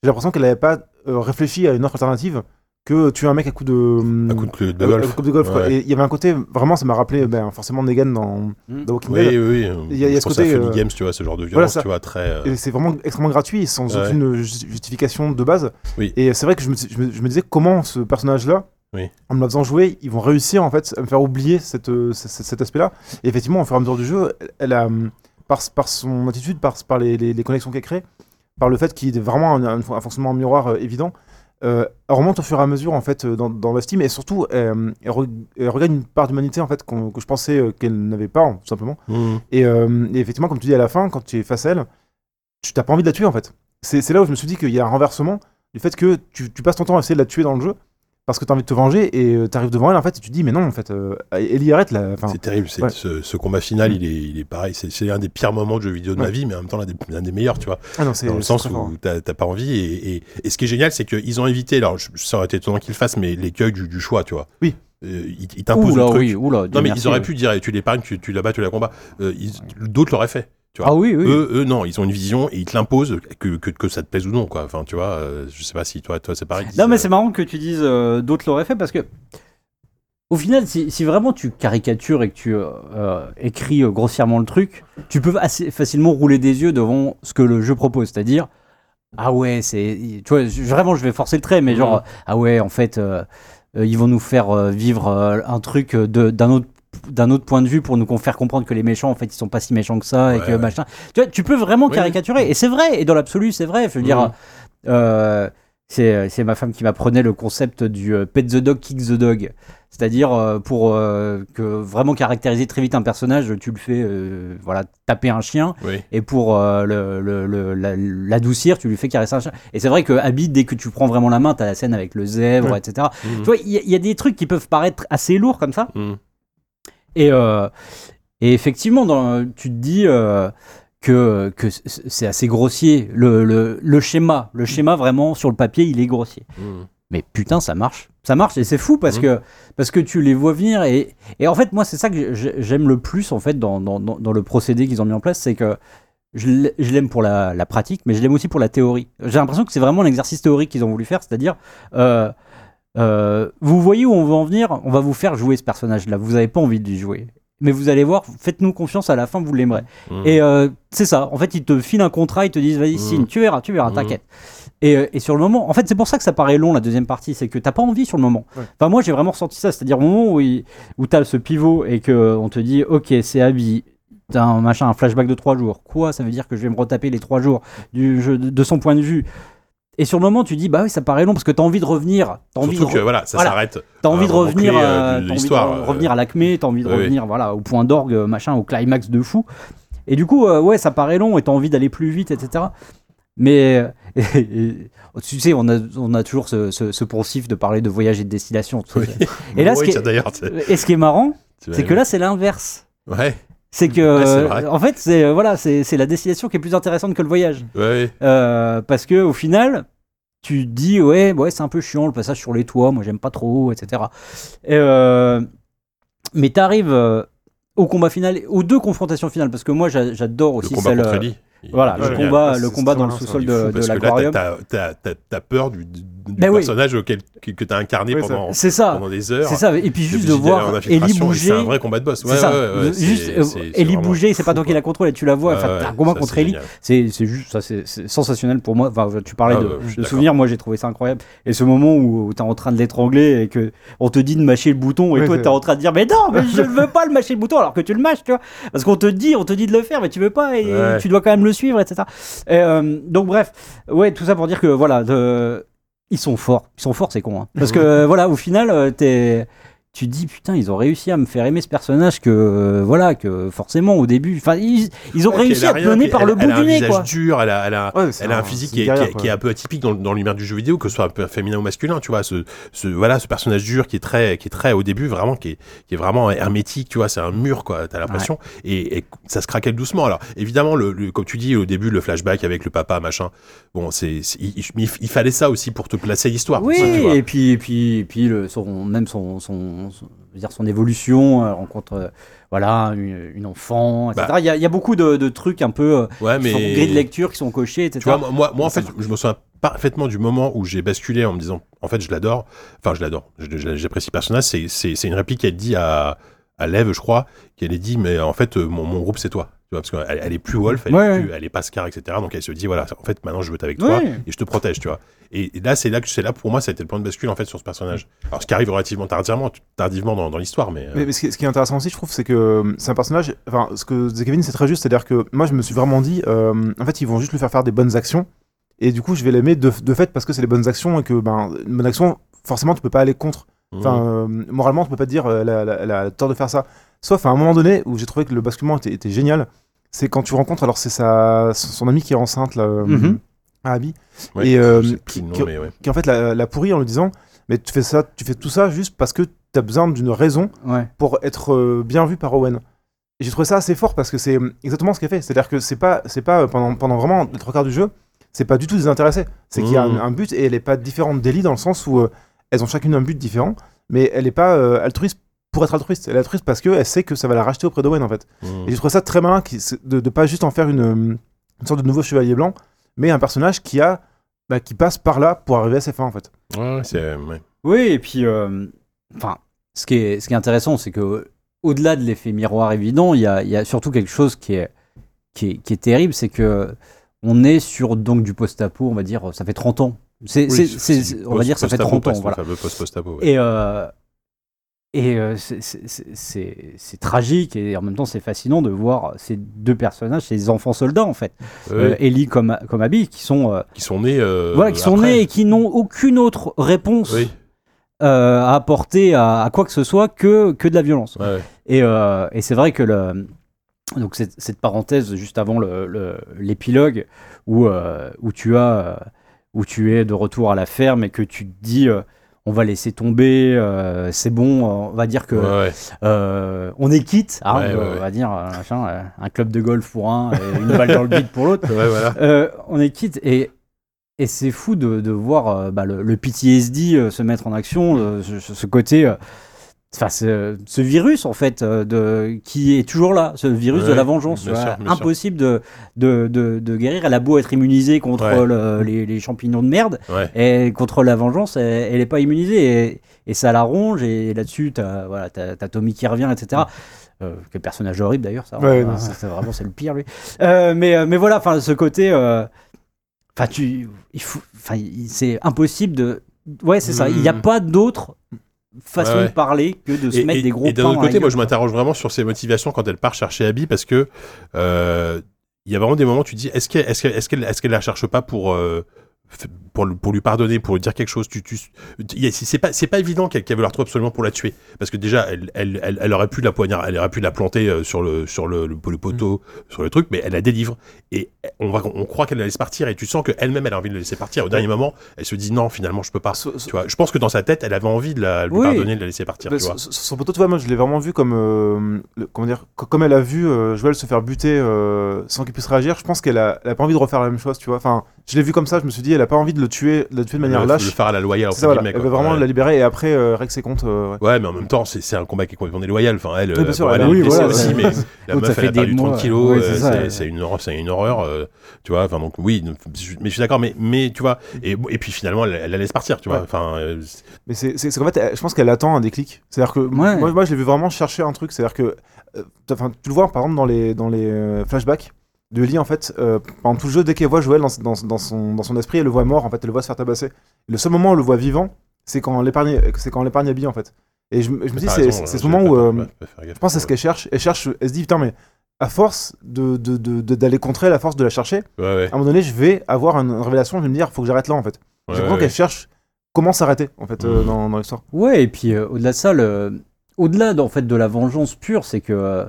Speaker 3: J'ai l'impression qu'elle n'avait pas euh, réfléchi à une autre alternative que tuer un mec à coup de.
Speaker 1: Un coup de, clé de golf.
Speaker 3: à coup de golf, quoi. Et il y avait un côté, vraiment, ça m'a rappelé ben, forcément Negan dans,
Speaker 2: Mm.
Speaker 3: dans Walking
Speaker 1: Oui,
Speaker 3: Dead.
Speaker 1: oui, oui.
Speaker 3: Il y a- y ce côté,
Speaker 1: à Funny
Speaker 3: euh,
Speaker 1: Games, tu vois, ce genre de
Speaker 3: voilà
Speaker 1: violence,
Speaker 3: ça.
Speaker 1: tu vois, très. euh,
Speaker 3: c'est vraiment extrêmement gratuit, sans
Speaker 1: Ouais.
Speaker 3: aucune ju- justification de base.
Speaker 1: Oui.
Speaker 3: Et c'est vrai que je me, je me- je me disais comment ce personnage-là,
Speaker 1: Oui.
Speaker 3: en me la faisant jouer, ils vont réussir en fait à me faire oublier cette, euh, cet aspect-là. Et effectivement, au fur et à mesure du jeu, elle- elle a, par, par son attitude, par, par les, les- les connexions qu'elle crée, par le fait qu'il est vraiment un, un- un fonctionnement en miroir euh, évident, euh, elle remonte au fur et à mesure en fait euh, dans, dans l'estime et surtout euh, elle, re- elle regagne une part d'humanité en fait que je pensais euh, qu'elle n'avait pas tout simplement.
Speaker 1: mm.
Speaker 3: Et, euh, et effectivement, comme tu dis à la fin, quand tu es face à elle, tu t'as pas envie de la tuer en fait. C'est c'est là où je me suis dit qu'il y a un renversement du fait que tu, tu passes ton temps à essayer de la tuer dans le jeu parce que tu as envie de te venger et tu arrives devant elle en fait et tu te dis mais non en fait euh, Ellie arrête là.
Speaker 1: C'est terrible, c'est-
Speaker 3: ouais.
Speaker 1: ce, ce combat final, il, est, il est pareil, c'est un des pires moments de jeux vidéo de ma vie, mais en même temps l'un des, meilleurs, tu vois,
Speaker 3: ah non, c'est
Speaker 1: dans le sens où t'as pas envie, et, et, et ce qui est génial, c'est qu'ils ont évité, alors je- ça aurait été étonnant qu'ils le fassent, mais l'écueil du, du choix, tu vois.
Speaker 3: Oui.
Speaker 1: Euh, ils ils t'imposent le
Speaker 2: Oula,
Speaker 1: truc.
Speaker 2: oui, oula.
Speaker 1: Non mais
Speaker 2: merci,
Speaker 1: ils auraient
Speaker 2: oui.
Speaker 1: pu dire, tu l'épargnes, tu, tu la bats, tu la combats. Euh, ils- D'autres l'auraient fait. Tu vois.
Speaker 2: Ah oui, oui.
Speaker 1: Eux, eux, non, ils ont une vision et ils te l'imposent, que, que, que ça te plaise ou non, quoi. Enfin, tu vois, euh, je sais pas si toi, toi c'est pareil.
Speaker 2: Non, mais
Speaker 1: disent,
Speaker 2: c'est marrant que tu dises euh, d'autres l'auraient fait parce que, au final, si, si vraiment tu caricatures et que tu euh, euh, écris euh, grossièrement le truc, tu peux assez facilement rouler des yeux devant ce que le jeu propose. C'est-à-dire, ah ouais, c'est. Tu vois, vraiment, je vais forcer le trait, mais genre, ah ouais, en fait, euh, euh, ils vont nous faire euh, vivre euh, un truc euh, de- d'un autre d'un autre point de vue pour nous faire comprendre que les méchants en fait ils sont pas si méchants que ça et
Speaker 1: Ouais,
Speaker 2: que
Speaker 1: ouais.
Speaker 2: machin tu vois tu peux vraiment
Speaker 1: Oui,
Speaker 2: caricaturer et c'est vrai et dans l'absolu c'est vrai je veux dire
Speaker 1: Mhm.
Speaker 2: euh, c'est ma femme qui m'apprenait le concept du euh, pet the dog, kick the dog. C'est-à-dire, euh, pour euh, que vraiment caractériser très vite un personnage, tu le fais euh, voilà, taper un chien,
Speaker 1: Oui.
Speaker 2: et pour l'adoucir, tu lui fais caresser un chien. Et c'est vrai que Abby, dès que tu prends vraiment la main, tu as la scène avec le zèbre, etc.
Speaker 1: Mhm.
Speaker 2: Tu vois, il y, a- il y a des trucs qui peuvent paraître assez lourds comme ça. Et, euh, et effectivement, dans, tu te dis euh, que, c'est assez grossier. Le, le, le schéma, le schéma vraiment sur le papier, il est grossier.
Speaker 1: Mhm.
Speaker 2: Mais putain, ça marche. Ça marche et c'est fou parce,
Speaker 1: Mhm.
Speaker 2: que, parce que tu les vois venir. Et, et en fait, moi, c'est ça que j'ai- j'aime le plus en fait dans, dans, dans- dans le procédé qu'ils ont mis en place. C'est que je l'ai- je l'aime pour la, la pratique, mais je l'aime aussi pour la théorie. J'ai l'impression que c'est vraiment l'exercice théorique qu'ils ont voulu faire, c'est-à-dire, euh, euh, vous voyez où on veut en venir, on va vous faire jouer ce personnage-là. Vous n'avez pas envie de lui jouer. Mais vous allez voir, faites-nous confiance, à la fin, vous l'aimerez.
Speaker 1: Mm.
Speaker 2: Et euh, c'est ça. En fait, ils te filent un contrat, ils te disent vas-y,
Speaker 1: Mhm.
Speaker 2: signe, tu verras, tu verras,
Speaker 1: Mhm.
Speaker 2: t'inquiète. Et, euh, et sur le moment, en fait, c'est pour ça que ça paraît long la deuxième partie, c'est que t'as pas envie sur le moment.
Speaker 3: Ouais.
Speaker 2: Enfin, moi, j'ai vraiment ressenti ça, c'est-à-dire au moment où, il- où t'as ce pivot et que on te dit ok, c'est Abby. T'as un machin, un flashback de trois jours. Quoi? Ça veut dire que je vais me retaper les trois jours du jeu, de, de son point de vue. Et sur le moment, tu dis bah oui, ça paraît long parce que t'as envie de revenir. T'as envie de
Speaker 1: Surtout que voilà, ça
Speaker 2: Voilà.
Speaker 1: s'arrête.
Speaker 2: T'as envie de revenir,
Speaker 1: clé, euh, de
Speaker 2: t'as envie de
Speaker 1: l'histoire,
Speaker 2: re-
Speaker 1: euh,
Speaker 2: revenir à l'acmé, t'as envie de
Speaker 1: oui, oui.
Speaker 2: revenir voilà au point d'orgue, euh, machin, au climax de fou. Et du coup, euh, ouais, ça paraît long et t'as envie d'aller plus vite, etc. Mais euh, et- et- tu sais, on a, on a toujours ce, ce, ce poncif de parler de voyage et de destination.
Speaker 1: Oui.
Speaker 2: Et là, ce qui est- Et ce qui est marrant, c'est que là, c'est l'inverse.
Speaker 1: Ouais,
Speaker 2: C'est que,
Speaker 1: Ouais, c'est vrai.
Speaker 2: en fait, c'est euh, voilà, c'est c'est la destination qui est plus intéressante que le voyage.
Speaker 1: ouais.
Speaker 2: Euh, parce que au final, tu te dis ouais, ouais, c'est un peu chiant le passage sur les toits, moi j'aime pas trop, etc. Et, euh, mais t'arrives euh, au combat final, aux deux confrontations finales, parce que moi j'a- j'adore
Speaker 1: Le
Speaker 2: aussi
Speaker 1: combat
Speaker 2: celle. euh, Voilà, le combat, le
Speaker 3: c'est
Speaker 2: combat dans le sous-sol
Speaker 1: est fou
Speaker 2: de, de
Speaker 1: parce que là, t'as- t'as- t'as t'as peur du, du
Speaker 2: Ben oui.
Speaker 1: personnage auquel, que, que t'as incarné
Speaker 3: Oui,
Speaker 1: pendant,
Speaker 2: C'est ça,
Speaker 1: pendant des heures.
Speaker 2: c'est ça. Et puis juste de voir Ellie bouger.
Speaker 1: C'est un vrai combat de boss.
Speaker 2: C'est
Speaker 1: Ouais,
Speaker 2: ça.
Speaker 1: ouais, ouais,
Speaker 2: juste euh, Ellie bouger, c'est pas toi qui la contrôle et tu la vois. Enfin,
Speaker 1: Ouais,
Speaker 2: t'as un combat
Speaker 1: ça,
Speaker 2: contre Ellie. C'est c'est juste, ça, c'est sensationnel pour moi. Enfin, tu parlais
Speaker 1: Ah
Speaker 2: de,
Speaker 1: suis
Speaker 2: de souvenirs, moi j'ai trouvé ça incroyable. Et ce moment où, tu t'es en train de l'étrangler et que on te dit de mâcher le bouton et toi
Speaker 3: c'est-
Speaker 2: t'es en train de dire mais non, mais je ne veux pas le mâcher le bouton alors que tu le mâches, tu vois. Parce qu'on te dit, on te dit de le faire, mais tu veux pas et tu dois quand même le suivre, etc. Et, euh, donc bref, ouais, tout ça pour dire que voilà, ils sont forts, ils sont forts, c'est con. hein. Parce que voilà, au final, euh, t'es tu te dis putain ils ont réussi à me faire aimer ce personnage que euh, voilà que forcément au début enfin ils, ils ont
Speaker 1: Ouais,
Speaker 2: réussi à te donner par
Speaker 1: elle-
Speaker 2: le bout du nez quoi
Speaker 1: dur, elle a, elle a,
Speaker 3: Ouais,
Speaker 1: elle a un
Speaker 3: un-
Speaker 1: physique qui est, qui est-
Speaker 3: guerrière,
Speaker 1: qui est un peu atypique dans, dans l'univers du jeu vidéo, que ce soit un peu féminin ou masculin, tu vois, ce, ce, voilà, ce personnage dur qui est très, qui est très au début, vraiment, qui est, qui est vraiment hermétique, tu vois, c'est un mur, quoi, t'as l'impression, et, et ça se craquelle doucement. Alors, évidemment, le, le- comme tu dis au début, le flashback avec le papa, machin, bon, c'est, il, il- il fallait ça aussi pour te placer l'histoire.
Speaker 2: oui
Speaker 1: ça, tu vois.
Speaker 2: et puis et puis et puis le, son, même son son, son- dire son évolution euh, rencontre euh, voilà une, une enfant etc
Speaker 1: Bah.
Speaker 2: il y, a, il y a beaucoup de, de trucs un peu euh,
Speaker 1: Ouais,
Speaker 2: qui sont
Speaker 1: mais.
Speaker 2: grilles de lecture qui sont cochés etc
Speaker 1: Tu vois, moi, moi, en fait, je me souviens parfaitement du moment où j'ai basculé en me disant, en fait, je l'adore. Enfin, je l'adore. J'apprécie le personnage. C'est, une réplique qu'elle dit à, à Lev, je crois, qu'elle est dit, mais en fait, mon, mon groupe, c'est toi. Parce qu'elle elle est plus Wolf, elle,
Speaker 2: Ouais,
Speaker 1: est, plus, elle est pas Scar, etc. Donc elle se dit, voilà, en fait, maintenant, je veux être avec toi
Speaker 2: Ouais.
Speaker 1: et je te protège, tu vois. Et, et là, c'est là que c'est là pour moi, ça a été le point de bascule en fait sur ce personnage. Alors, ce qui arrive relativement tardivement, tardivement dans, dans l'histoire, mais. euh,
Speaker 3: Mais, mais ce, qui, est intéressant aussi, je trouve, c'est que euh, c'est un personnage. Enfin, ce que disait Kevin, c'est très juste. C'est-à-dire que moi, je me suis vraiment dit, euh, en fait, ils vont juste lui faire faire des bonnes actions. Et du coup, je vais l'aimer de, de fait parce que c'est les bonnes actions et que, ben, une bonne action, forcément, tu peux pas aller contre. Enfin, euh, moralement, tu peux pas te dire, elle, a- elle a- elle a tort de faire ça. Sauf à un moment donné où j'ai trouvé que le basculement était, était génial. C'est quand tu rencontres, alors c'est sa, son son amie qui est enceinte, là, euh,
Speaker 2: Mhm.
Speaker 3: à Abby,
Speaker 1: ouais,
Speaker 3: et, euh, qui-
Speaker 1: le nom,
Speaker 3: qui-
Speaker 1: mais ouais.
Speaker 3: qui en fait la, la pourrit en lui disant, mais tu fais ça, tu fais tout ça juste parce que tu as besoin d'une raison
Speaker 2: ouais
Speaker 3: pour être euh, bien vu par Owen. Et j'ai trouvé ça assez fort parce que c'est exactement ce qu'elle fait. C'est-à-dire que c'est pas, c'est pas pendant, pendant vraiment les trois quarts du jeu, c'est pas du tout désintéressé. C'est qu'il y a
Speaker 1: Mhm.
Speaker 3: un, un but et elle est pas différente d'Ellie dans le sens où euh, elles ont chacune un but différent, mais elle est pas euh, altruiste pour être altruiste. Elle est altruiste parce qu'elle sait que ça va la racheter auprès d'Owen en fait.
Speaker 1: Mm.
Speaker 3: Et j'ai trouvé ça très malin de, de pas juste en faire une, une sorte de nouveau chevalier blanc, mais un personnage qui a bah, qui passe par là pour arriver à ses fins en fait.
Speaker 1: Ouais, c'est.
Speaker 2: Oui, et puis, euh, enfin, ce qui est, ce qui est intéressant, c'est que au-delà de l'effet miroir évident, il y a, il y a surtout quelque chose qui est, qui est, qui est terrible, c'est que on est sur donc du post-apo, on va dire, ça fait 30 ans. C'est,
Speaker 1: Oui,
Speaker 2: on va dire, ça fait
Speaker 1: post-apo,
Speaker 2: 30 ans, voilà.
Speaker 1: Le fameux post-post-apo. ouais.
Speaker 2: Et, euh, et euh, c'est- tragique et en même temps c'est fascinant de voir ces deux personnages, ces enfants soldats en fait,
Speaker 1: Ouais,
Speaker 2: euh, Ellie comme, comme Abby, qui sont, euh,
Speaker 1: qui sont nés. euh,
Speaker 2: voilà, qui sont nés et qui n'ont aucune autre réponse
Speaker 1: Oui,
Speaker 2: à apporter à, à quoi que ce soit que, que de la violence.
Speaker 1: ouais.
Speaker 2: Et, et c'est vrai que le, donc cette, cette parenthèse juste avant le- le- l'épilogue où, où tu as où tu es de retour à la ferme et que tu te dis on va laisser tomber, euh, c'est bon, on va dire que
Speaker 1: Ouais, ouais.
Speaker 2: euh, on est quitte, hein,
Speaker 1: Ouais,
Speaker 2: on, va dire euh, machin, un club de golf pour un et une balle dans le bide pour l'autre.
Speaker 1: Voilà.
Speaker 2: Euh, on est quitte et, et c'est fou de, de voir bah, le, le PTSD se mettre en action, ce, ce côté. Enfin, ce, ce virus en fait euh, de, qui est toujours là, ce virus de la vengeance,
Speaker 1: bien sûr, bien
Speaker 2: impossible de, de, de, de guérir. Elle a beau être immunisée contre
Speaker 1: Ouais.
Speaker 2: le- les, les champignons de merde,
Speaker 1: Ouais.
Speaker 2: et contre la vengeance, elle, elle est pas immunisée et, et ça la ronge. Et là-dessus, t'as voilà, t'as, t'as Tommy qui revient, etc. Euh, quel personnage horrible d'ailleurs, ça.
Speaker 3: Ouais,
Speaker 2: hein, vraiment c'est le pire lui. Euh, mais mais voilà, enfin ce côté, euh, enfin tu, il faut, enfin il- c'est impossible de, ouais c'est ça. Il n'y a
Speaker 1: Mm.
Speaker 2: pas d'autre façon
Speaker 1: Ouais,
Speaker 2: de parler que de se
Speaker 1: Et,
Speaker 2: mettre
Speaker 1: et-
Speaker 2: des gros
Speaker 1: et d'un autre côté, moi
Speaker 2: gueule,
Speaker 1: je m'interroge vraiment sur ses motivations quand elle part chercher Abby parce que euh, il y a vraiment des moments où tu te dis est-ce qu'elle qu'elle est-ce qu'elle est-ce qu'elle la cherche pas pour euh, pour, lui- pour lui pardonner, pour lui dire quelque chose, tu, tu, c'est pas, c'est pas évident qu'elle qu'elle veut la retrouver absolument pour la tuer, parce que déjà, elle, elle, elle, elle aurait pu la poignard, elle aurait pu la planter euh, sur le, sur le, le, le poteau, sur le truc, mais elle la délivre et on va, on croit qu'elle la laisse partir et tu sens qu'elle-même elle a envie de la laisser partir. Au dernier moment, elle se dit non, finalement, je peux pas.
Speaker 3: So- so-
Speaker 1: Tu vois, je pense que dans sa tête, elle avait envie de la, lui
Speaker 2: Oui.
Speaker 1: pardonner, de la laisser partir.
Speaker 3: Bah,
Speaker 1: vois.
Speaker 3: son poteau, tu vois, moi je l'ai vraiment vu comme, euh, le- comment dire, co- comme elle a vu euh, Joël se faire buter euh, sans qu'il puisse réagir. Je pense qu'elle a, a pas envie de refaire la même chose, tu vois. Enfin, je l'ai vu comme ça. Je me suis dit, elle a pas envie de le tuer, de le tuer de manière
Speaker 1: le,
Speaker 3: lâche.
Speaker 1: le faire à la loyale,
Speaker 3: ça, voilà. Elle veut vraiment
Speaker 1: Ouais.
Speaker 3: la libérer et après euh, règle ses comptes. euh, ouais.
Speaker 1: Ouais, mais en même temps, c'est c'est un combat qui est complètement déloyal. Enfin, elle,
Speaker 3: Oui, bien
Speaker 1: euh,
Speaker 3: sûr,
Speaker 1: bon,
Speaker 3: elle
Speaker 1: est
Speaker 3: oui,
Speaker 1: blessée
Speaker 3: voilà,
Speaker 1: aussi, mais la meuf,
Speaker 2: ça
Speaker 1: elle a
Speaker 2: fait
Speaker 1: perdu
Speaker 2: des
Speaker 1: 30
Speaker 2: mois.
Speaker 1: kilos,
Speaker 2: Ouais,
Speaker 1: euh,
Speaker 2: c'est ça,
Speaker 1: c'est
Speaker 2: ouais.
Speaker 1: c'est une horreur, c'est une horreur, euh, tu vois. Enfin, donc oui, mais je suis d'accord, mais, mais tu vois, et, et puis finalement, elle, elle la laisse partir, tu vois.
Speaker 3: Ouais.
Speaker 1: Enfin, euh,
Speaker 3: Mais c'est c'est- c'est qu'en fait, elle- je pense qu'elle attend un déclic. C'est-à-dire que moi, moi, je l'ai vu vraiment chercher un truc. C'est-à-dire que, enfin, tu le vois par exemple dans les, dans les flashbacks de Ellie, en fait, euh, pendant tout le jeu, dès qu'elle voit Joël dans, dans, dans son, dans son esprit, elle le voit mort, en fait, elle le voit se faire tabasser. Le seul moment où elle le voit vivant, c'est quand on l'épargne c'est quand on l'épargne Abby, en fait. Et je, me- je me dis, c'est
Speaker 1: euh,
Speaker 3: ce moment où. euh, je pense que c'est ce qu'elle cherche. Elle cherche, elle se dit, putain, mais à force de de- de- de- d'aller contre elle, à force de la chercher,
Speaker 1: Ouais, ouais.
Speaker 3: à un moment donné, je vais avoir une, une révélation, je vais me dire, faut que j'arrête là, en fait.
Speaker 1: Ouais,
Speaker 3: J'ai l'impression
Speaker 1: ouais,
Speaker 3: qu'elle cherche comment s'arrêter, en fait, euh,
Speaker 1: Mhm.
Speaker 3: dans, dans l'histoire.
Speaker 2: Ouais, et puis euh, au-delà de ça, le... au-delà d'en fait de la vengeance pure, c'est que euh,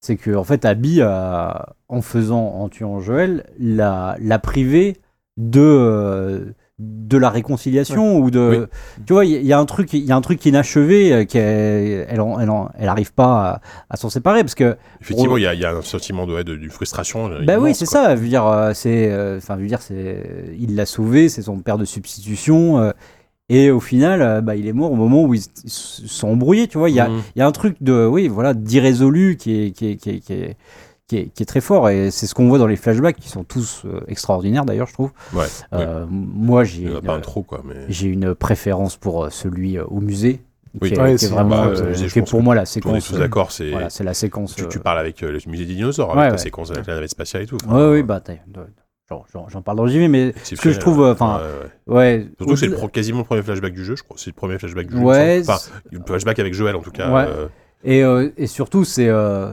Speaker 2: c'est que en fait Abby a, en faisant en tuant Joël, l'a l'a privé de euh, de la réconciliation ou de tu vois il y, a un truc il y a un truc inachevé euh, qu'elle elle, en- elle, en- elle arrive pas à, à s'en séparer parce que
Speaker 1: Effectivement, il y, a- il y a un sentiment de, de, de frustration. euh,
Speaker 2: bah oui, c'est
Speaker 1: quoi.
Speaker 2: ça. Je veux dire, euh, c'est, euh, enfin, dire, c'est, il l'a sauvé, c'est son père de substitution, euh, et au final, euh, bah, il est mort au moment où ils, se sont embrouillés. Tu vois, il y a,
Speaker 1: Mhm.
Speaker 2: il y a un truc de, oui, voilà, d'irrésolu qui est, qui est, qui est, qui est, qui est- qui est très fort, et c'est ce qu'on voit dans les flashbacks, qui sont tous euh, extraordinaires d'ailleurs, je trouve.
Speaker 1: Ouais,
Speaker 2: Euh, Moi, j'ai, une-
Speaker 1: pas un trop, quoi. Mais...
Speaker 2: j'ai une préférence pour celui euh, au musée,
Speaker 1: Oui.
Speaker 2: qui est,
Speaker 3: Ouais,
Speaker 2: qui est
Speaker 3: c'est-
Speaker 2: vraiment,
Speaker 1: bah,
Speaker 2: euh, qui est pour moi la
Speaker 1: On est
Speaker 2: séquence.
Speaker 1: tous
Speaker 2: euh,
Speaker 1: d'accord, c'est.
Speaker 2: Voilà, la séquence.
Speaker 1: tu, tu parles avec euh, le musée des dinosaures,
Speaker 2: Ouais,
Speaker 1: avec la
Speaker 2: ouais.
Speaker 1: séquence avec la navette spatiale et tout.
Speaker 2: Ouais, oui, bah, t'as- j'en- parle dans le JV, mais ce que je trouve, euh, enfin,
Speaker 1: Ouais, ouais.
Speaker 2: ouais.
Speaker 1: Surtout que c'est le pro- quasiment le premier flashback du jeu, je crois. C'est le premier flashback du jeu.
Speaker 2: Ouais.
Speaker 1: Enfin, le flashback avec Joël en tout cas.
Speaker 2: Ouais.
Speaker 1: euh,
Speaker 2: Et, euh, et surtout, c'est euh,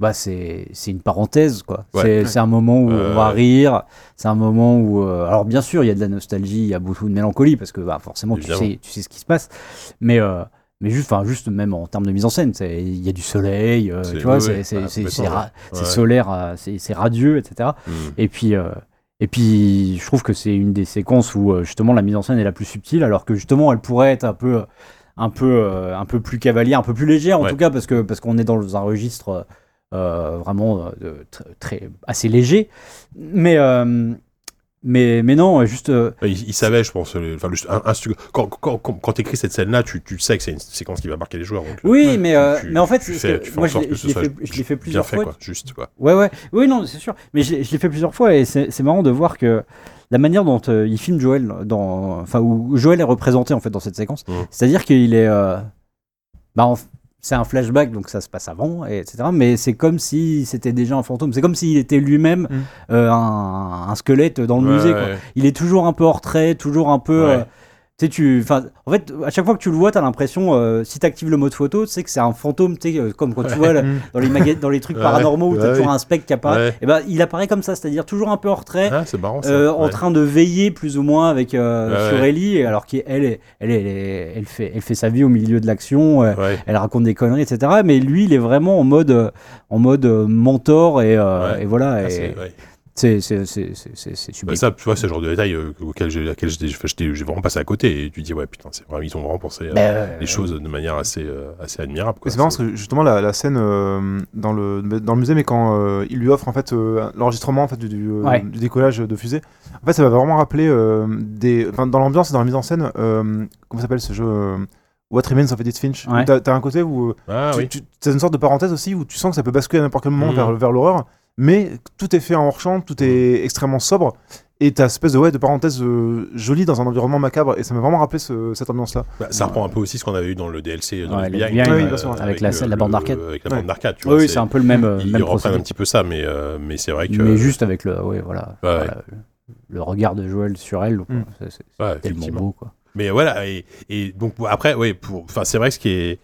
Speaker 2: bah, c'est c'est une parenthèse, quoi.
Speaker 1: Ouais.
Speaker 2: C'est c'est un moment où
Speaker 1: Euh,
Speaker 2: on va rire. C'est un moment où. euh, alors, bien sûr, il y a de la nostalgie, il y a beaucoup de mélancolie, parce que bah, forcément, tu sais, tu sais ce qui se passe. Mais. Mais juste, enfin, juste même en termes de mise en scène, il y a du soleil, euh,
Speaker 1: C'est-
Speaker 2: tu vois,
Speaker 1: ouais,
Speaker 2: c'est
Speaker 1: ouais,
Speaker 2: ra-
Speaker 1: ouais.
Speaker 2: solaire, c'est c'est radieux, etc.
Speaker 1: hmm.
Speaker 2: Et puis, euh, et puis, je trouve que c'est une des séquences où euh, justement la mise en scène est la plus subtile, alors que justement elle pourrait être un peu, un peu, un peu plus cavalière, un peu plus légère en tout cas, parce que parce qu'on est dans un registre euh, vraiment très assez léger. Mais mais mais non, juste euh,
Speaker 1: Il, il savait, je pense. le- Enfin, le- un- un stu- quand quand, quand, quand t'écris cette scène-là, tu, tu sais que c'est une séquence qui va marquer les joueurs. Donc, euh,
Speaker 2: oui, mais euh,
Speaker 1: tu-
Speaker 2: mais en fait, moi je l'ai fait, fait
Speaker 1: bien
Speaker 2: plusieurs
Speaker 1: fait,
Speaker 2: fois.
Speaker 1: quoi. Juste, quoi.
Speaker 2: Ouais, ouais. Oui, non, c'est sûr. Mais je, l'ai- je l'ai fait plusieurs fois et c'est marrant de voir que la manière dont il filme Joël, dans, enfin, où Joël est représenté en fait dans cette séquence,
Speaker 1: Mhm.
Speaker 2: c'est-à-dire qu'il est. bah, en- c'est un flashback, donc ça se passe avant, et etc. Mais c'est comme si c'était déjà un fantôme. C'est comme s'il était lui-même
Speaker 3: Mhm.
Speaker 2: euh, un, un squelette dans le
Speaker 1: Ouais,
Speaker 2: musée.
Speaker 1: ouais,
Speaker 2: quoi.
Speaker 1: ouais.
Speaker 2: Il est toujours un peu hors trait, toujours un peu.
Speaker 1: Ouais.
Speaker 2: euh, sais, tu, en fait, à chaque fois que tu le vois, t'as l'impression, euh, si t'actives le mode photo, tu sais que c'est un fantôme, tu sais, euh, comme quand tu vois là, dans les maga- dans les trucs
Speaker 1: Ouais,
Speaker 2: paranormaux où t'as
Speaker 1: ouais,
Speaker 2: toujours un spectre qui apparaît. Et ben, il apparaît comme ça, c'est-à-dire toujours un peu hors trait,
Speaker 1: Ah, marrant
Speaker 2: euh, en train de veiller plus ou moins avec sur. Ellie, alors qu'elle elle, elle, fait, elle fait sa vie au milieu de l'action. Elle raconte des conneries, etc. Mais lui, il est vraiment en mode, en mode mentor et, voilà.
Speaker 1: Ah,
Speaker 2: et
Speaker 1: c'est- ouais.
Speaker 2: c'est c'est c'est c'est c'est- c'est
Speaker 1: Bah,
Speaker 2: sublime.
Speaker 1: ça, tu vois, c'est le genre de détail euh, auquel j'ai vraiment passé à côté. Et tu dis, ouais, putain, c'est vraiment, ils ont vraiment pensé
Speaker 2: Ben, euh,
Speaker 1: les choses de manière assez, euh, assez admirable.
Speaker 3: C'est marrant parce que justement la, la scène euh, dans, le, dans le musée, mais quand euh, il lui offre en fait euh, l'enregistrement en fait du, du,
Speaker 2: Ouais.
Speaker 3: du décollage de fusée, en fait ça m'a vraiment rappelé euh, des, dans l'ambiance et dans la mise en scène, euh, comment s'appelle ce jeu What Remains of Edith Finch?
Speaker 2: Ouais.
Speaker 3: T'as un côté où
Speaker 1: Ah
Speaker 3: tu,
Speaker 1: oui.
Speaker 3: tu- t'as une sorte de parenthèse aussi où tu sens que ça peut basculer à n'importe quel moment
Speaker 1: Mhm.
Speaker 3: vers, vers l'horreur, mais tout est fait en hors-champ, tout est extrêmement sobre, et t'as une espèce de, ouais, de parenthèse euh, jolie dans un environnement macabre, et ça m'a vraiment rappelé ce- cette ambiance-là.
Speaker 1: Bah, ça reprend un peu aussi ce qu'on avait eu dans le DLC dans
Speaker 2: Ouais,
Speaker 1: le
Speaker 3: oui,
Speaker 1: euh,
Speaker 3: bien sûr,
Speaker 2: avec la-
Speaker 1: le-
Speaker 2: la bande d'arcade.
Speaker 1: Avec la
Speaker 3: Ouais.
Speaker 1: bande d'arcade, tu vois.
Speaker 2: Oui,
Speaker 1: c'est-
Speaker 2: c'est un peu le même, euh,
Speaker 1: Ils
Speaker 2: même
Speaker 1: reprennent
Speaker 2: procédé.
Speaker 1: un petit peu ça, mais, euh, mais c'est vrai que.
Speaker 2: Mais juste avec le, ouais, voilà,
Speaker 1: Ouais,
Speaker 2: voilà, le regard de Joël sur elle, quoi.
Speaker 3: Mm.
Speaker 2: C'est- c'est
Speaker 1: Ouais,
Speaker 2: tellement
Speaker 1: effectivement.
Speaker 2: beau, quoi.
Speaker 1: Mais voilà, et, et donc bon, après, ouais, pour, enfin, c'est vrai que ce qui est,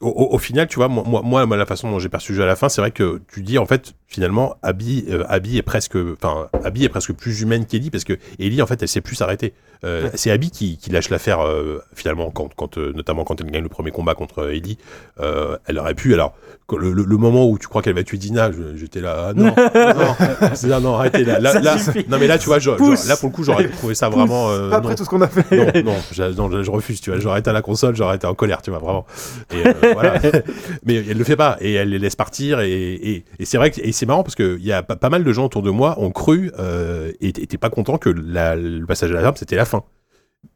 Speaker 1: au, au- au final, tu vois, moi, moi, la façon dont j'ai perçu le jeu à la fin, c'est vrai que tu dis en fait, finalement, Abby, euh, Abby est presque, enfin, Abby est presque plus humaine qu'Ellie parce que Ellie, en fait, elle sait plus s'arrêter. Euh,
Speaker 3: Ouais.
Speaker 1: C'est Abby qui, qui lâche l'affaire euh, finalement, quand, quand, euh, notamment quand elle gagne le premier combat contre euh, Ellie, euh, elle aurait pu. Alors, le, le- le moment où tu crois qu'elle va tuer Dina, j'étais là, ah, non, non, là, non, arrêtez là, là,
Speaker 2: Ça
Speaker 1: là- non mais là, tu vois, je- genre,
Speaker 2: Pousse.
Speaker 1: là pour le coup, j'aurais trouvé ça vraiment. euh,
Speaker 3: Pas
Speaker 1: non
Speaker 3: après tout ce qu'on a fait.
Speaker 1: non, non, je, non, je refuse, tu vois. J'aurais été à la console, j'aurais été en colère, tu vois, vraiment. Euh. Mais elle le fait pas, et elle les laisse partir, et, et, c'est vrai que c'est marrant parce qu'il y a pas, pas mal de gens autour de moi ont cru euh, et étaient pas contents que le passage à la ferme c'était la fin.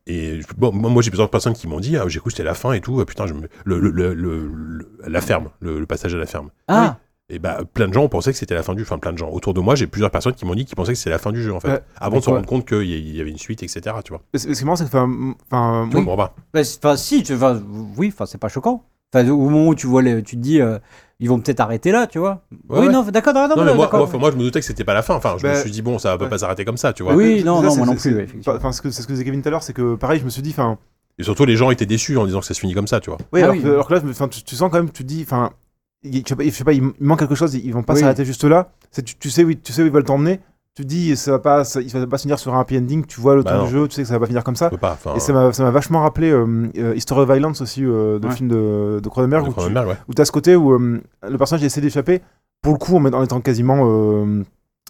Speaker 1: Et bon, moi, j'ai plusieurs personnes qui m'ont dit, ah, j'ai cru que c'était la fin et tout. Ah, putain, le, le, le, la ferme, le passage à la ferme.
Speaker 2: Ah,
Speaker 1: Et bah, plein de gens pensaient que c'était la fin du, enfin, plein de gens autour de moi, j'ai plusieurs personnes qui m'ont dit qu'ils pensaient que c'était la fin du jeu en fait,
Speaker 3: Ouais.
Speaker 1: avant de se rendre compte qu'il y avait une suite, etc. Tu vois.
Speaker 3: Ce ce qui est marrant, c'est que, enfin,
Speaker 1: Tu
Speaker 3: oui,
Speaker 1: comprends pas
Speaker 2: Bah, c'est- Enfin, si, tu, enfin, oui, enfin, c'est pas choquant. Enfin, au moment où tu vois, les, tu te dis, euh, ils vont peut-être arrêter là, tu vois.
Speaker 1: Ouais,
Speaker 2: oui,
Speaker 1: ouais.
Speaker 2: non, d'accord, d'accord,
Speaker 1: Non, mais moi, moi, moi, je me doutais que c'était pas la fin. Enfin, je me
Speaker 3: Bah,
Speaker 1: suis dit, bon, ça peut
Speaker 3: ouais.
Speaker 1: pas s'arrêter comme ça, tu vois.
Speaker 2: Oui,
Speaker 3: c'est-
Speaker 2: non,
Speaker 3: c'est
Speaker 2: non,
Speaker 3: ça,
Speaker 2: moi non
Speaker 3: c'est-
Speaker 2: plus,
Speaker 3: c'est-. Enfin, ce que- c'est ce que disait Kevin tout à l'heure, c'est que pareil, je me suis dit, enfin,
Speaker 1: Et surtout, les gens étaient déçus en disant que ça se finit comme ça, tu vois.
Speaker 3: oui,
Speaker 2: Ah
Speaker 3: alors,
Speaker 2: oui.
Speaker 3: Que, alors que là, tu sens quand même, tu te dis, enfin, il- je sais pas, je sais pas, il manque quelque chose, ils vont pas
Speaker 2: Oui.
Speaker 3: s'arrêter juste là. Tu, tu sais, oui, tu sais où ils veulent t'emmener. Tu te dis, ça va pas, ça, il va pas se finir sur un happy ending. Tu vois le
Speaker 1: Bah
Speaker 3: temps
Speaker 1: non.
Speaker 3: du jeu, tu sais que ça va pas finir comme ça.
Speaker 1: Pas.
Speaker 3: Et ça m'a vachement rappelé euh, euh, History of Violence aussi, euh, de
Speaker 2: Ouais.
Speaker 3: film de, de Cronenberg,
Speaker 1: de
Speaker 3: où tu
Speaker 1: ouais.
Speaker 3: où t'as ce côté où euh, le personnage essaie d'échapper, pour le coup en, en étant quasiment. euh,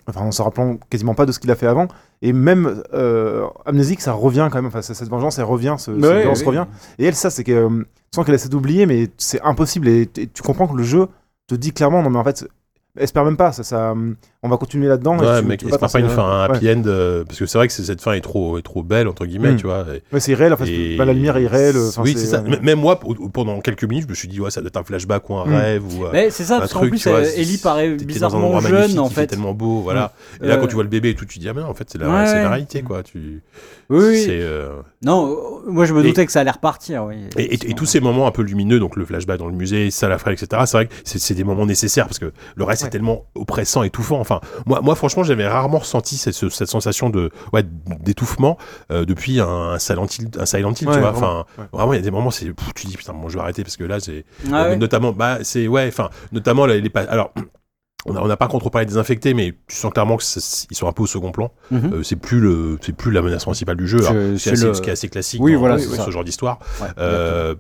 Speaker 3: enfin, en se rappelant quasiment pas de ce qu'il a fait avant. Et même euh, amnésique, ça revient quand même. Enfin, cette vengeance, elle revient, ce, cette
Speaker 2: Ouais,
Speaker 3: violence
Speaker 2: oui.
Speaker 3: revient. Et elle, ça, c'est que. euh, tu sens qu'elle essaie d'oublier, mais c'est impossible. Et, et tu comprends que le jeu te dit clairement, non, mais en fait, espère même pas. Ça, ça, on va continuer là-dedans. et
Speaker 1: Ouais,
Speaker 3: tu-
Speaker 1: mec,
Speaker 3: tu peux
Speaker 1: espère
Speaker 3: t'en
Speaker 1: pas une fin, un
Speaker 3: Ouais.
Speaker 1: happy end, euh, parce que c'est vrai que c'est- cette fin est trop, est trop belle, entre guillemets,
Speaker 3: Mm.
Speaker 1: tu vois. et-
Speaker 3: Ouais, c'est irréel. En fait,
Speaker 1: et-
Speaker 3: bah, la lumière est enfin,
Speaker 1: oui, c'est ça.
Speaker 3: euh,
Speaker 1: Même moi, pendant quelques minutes, je me suis dit, ouais, ça doit être un flashback ou un
Speaker 3: Mm.
Speaker 1: rêve, ou. euh,
Speaker 2: Mais c'est ça,
Speaker 1: un
Speaker 2: parce qu'en plus,
Speaker 1: vois, c'est-
Speaker 2: Ellie paraît
Speaker 1: T'étais dans un
Speaker 2: bizarrement jeune, en
Speaker 1: fait
Speaker 2: fait.
Speaker 1: tellement beau, voilà. Et là,
Speaker 2: Euh,
Speaker 1: quand tu vois le bébé et tout, tu te dis, ah, mais en fait, c'est la, c'est réalité, quoi. Tu...
Speaker 2: Oui.
Speaker 1: C'est,
Speaker 2: Non, moi je me
Speaker 1: Et-
Speaker 2: doutais que ça allait repartir, oui.
Speaker 1: Et, et- et tous ces moments un peu lumineux, donc le flashback dans le musée, ça la etc. C'est vrai que c'est c'est des moments nécessaires parce que le reste est tellement oppressant, étouffant. Enfin, moi, moi franchement, j'avais rarement ressenti cette, ce- cette sensation de ouais, d'étouffement euh, depuis un, un Silent Hill, un Silent Hill,
Speaker 3: Ouais,
Speaker 1: tu vois.
Speaker 3: vraiment,
Speaker 1: Enfin,
Speaker 3: ouais.
Speaker 1: vraiment, il y a des moments, c'est tu dis putain, bon, je vais arrêter parce que là, c'est
Speaker 2: Ah
Speaker 1: euh,
Speaker 2: ouais.
Speaker 1: notamment, bah, c'est ouais, enfin, notamment les, alors. On n'a pas contre parlé des infectés, mais tu sens clairement qu'ils sont un peu au second plan.
Speaker 2: Mhm.
Speaker 1: Euh, c'est plus le, c'est plus la menace principale du jeu.
Speaker 2: C'est le-
Speaker 1: ce qui est assez classique
Speaker 2: Oui,
Speaker 1: dans,
Speaker 2: voilà,
Speaker 1: dans
Speaker 2: c'est
Speaker 1: ce genre d'histoire. Euh,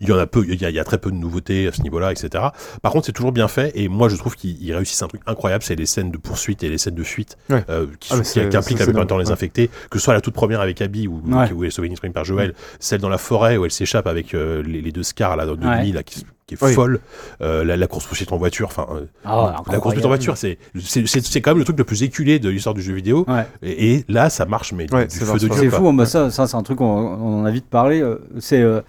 Speaker 1: il y en a peu, il y a, il y a très peu de nouveautés à ce niveau-là, etc. Par contre, c'est toujours bien fait et moi, je trouve qu'ils ils réussissent un truc incroyable, c'est les scènes de poursuite et les scènes de fuite
Speaker 3: Ouais.
Speaker 1: euh, qui,
Speaker 3: Ah,
Speaker 1: qui- qui impliquent la plupart du temps les
Speaker 3: ouais.
Speaker 1: infectés, que ce soit la toute première avec Abby ou
Speaker 2: Ouais.
Speaker 1: où elle est sauvée par Joël, celle dans la forêt où elle s'échappe avec euh, les, les deux scars là de nuit là qui, qui est
Speaker 3: Oui.
Speaker 1: folle, euh, la, la course poursuite en voiture, enfin. euh,
Speaker 2: Ah,
Speaker 1: la course poursuite en voiture, c'est c'est- quand même le truc le plus éculé de l'histoire du jeu vidéo.
Speaker 2: Ouais.
Speaker 1: Et, et là, ça marche, mais
Speaker 3: Ouais,
Speaker 1: du
Speaker 3: c'est
Speaker 1: feu de Dieu.
Speaker 2: C'est fou, hein, bah ça, ça c'est un truc, on, on en a vite parlé. C'est euh,